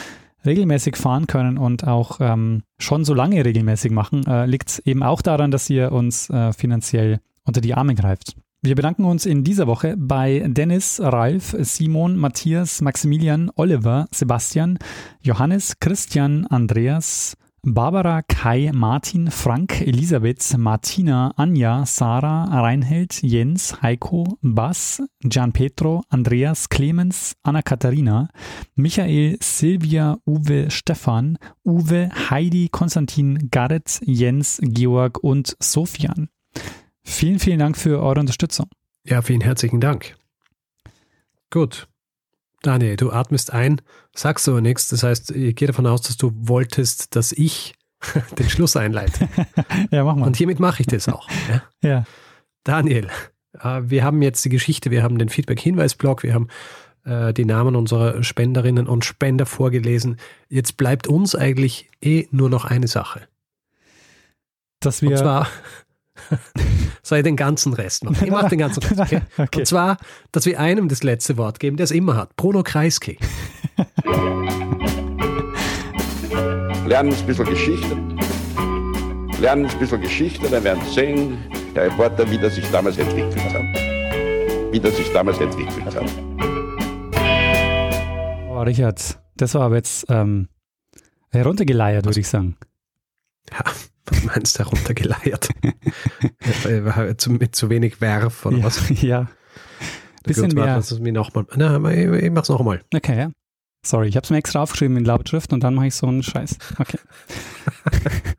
regelmäßig fahren können und auch ähm, schon so lange regelmäßig machen, äh, liegt eben auch daran, dass ihr uns äh, finanziell unter die Arme greift. Wir bedanken uns in dieser Woche bei Dennis, Ralf, Simon, Matthias, Maximilian, Oliver, Sebastian, Johannes, Christian, Andreas, Barbara, Kai, Martin, Frank, Elisabeth, Martina, Anja, Sarah, Reinhild, Jens, Heiko, Bas, Gian Petro, Andreas, Clemens, Anna-Katharina, Michael, Silvia, Uwe, Stefan, Uwe, Heidi, Konstantin, Gareth, Jens, Georg und Sofian. Vielen, vielen Dank für eure Unterstützung. Ja, vielen herzlichen Dank. Gut. Daniel, du atmest ein, sagst aber nichts. Das heißt, ich gehe davon aus, dass du wolltest, dass ich (laughs) den Schluss einleite. (laughs) ja, mach mal. Und hiermit mache ich das auch. Ja. ja. Daniel, äh, wir haben jetzt die Geschichte, wir haben den Feedback-Hinweis-Blog, wir haben äh, die Namen unserer Spenderinnen und Spender vorgelesen. Jetzt bleibt uns eigentlich eh nur noch eine Sache. Dass wir und zwar soll ich den ganzen Rest machen? Ich mache den ganzen Rest. Okay? (laughs) okay? Und zwar, dass wir einem das letzte Wort geben, der es immer hat. Bruno Kreisky. (laughs) Lernen ein bisschen Geschichte. Lernen ein bisschen Geschichte, dann werden Sie sehen, der Reporter, wie das sich damals entwickelt hat. Wie das sich damals entwickelt hat. Oh, Richard, das war aber jetzt ähm, heruntergeleiert, würde ich sagen. Ja, was meinst du, heruntergeleiert? (laughs) mit zu wenig Werf oder ja, was? (laughs) Ja. Bisschen Gut, mehr. Es mir nochmal. Na, ich, ich mach's nochmal. Okay, ja. Sorry, ich habe es mir extra aufgeschrieben in Lautschrift und dann mache ich so einen Scheiß. Okay. (laughs)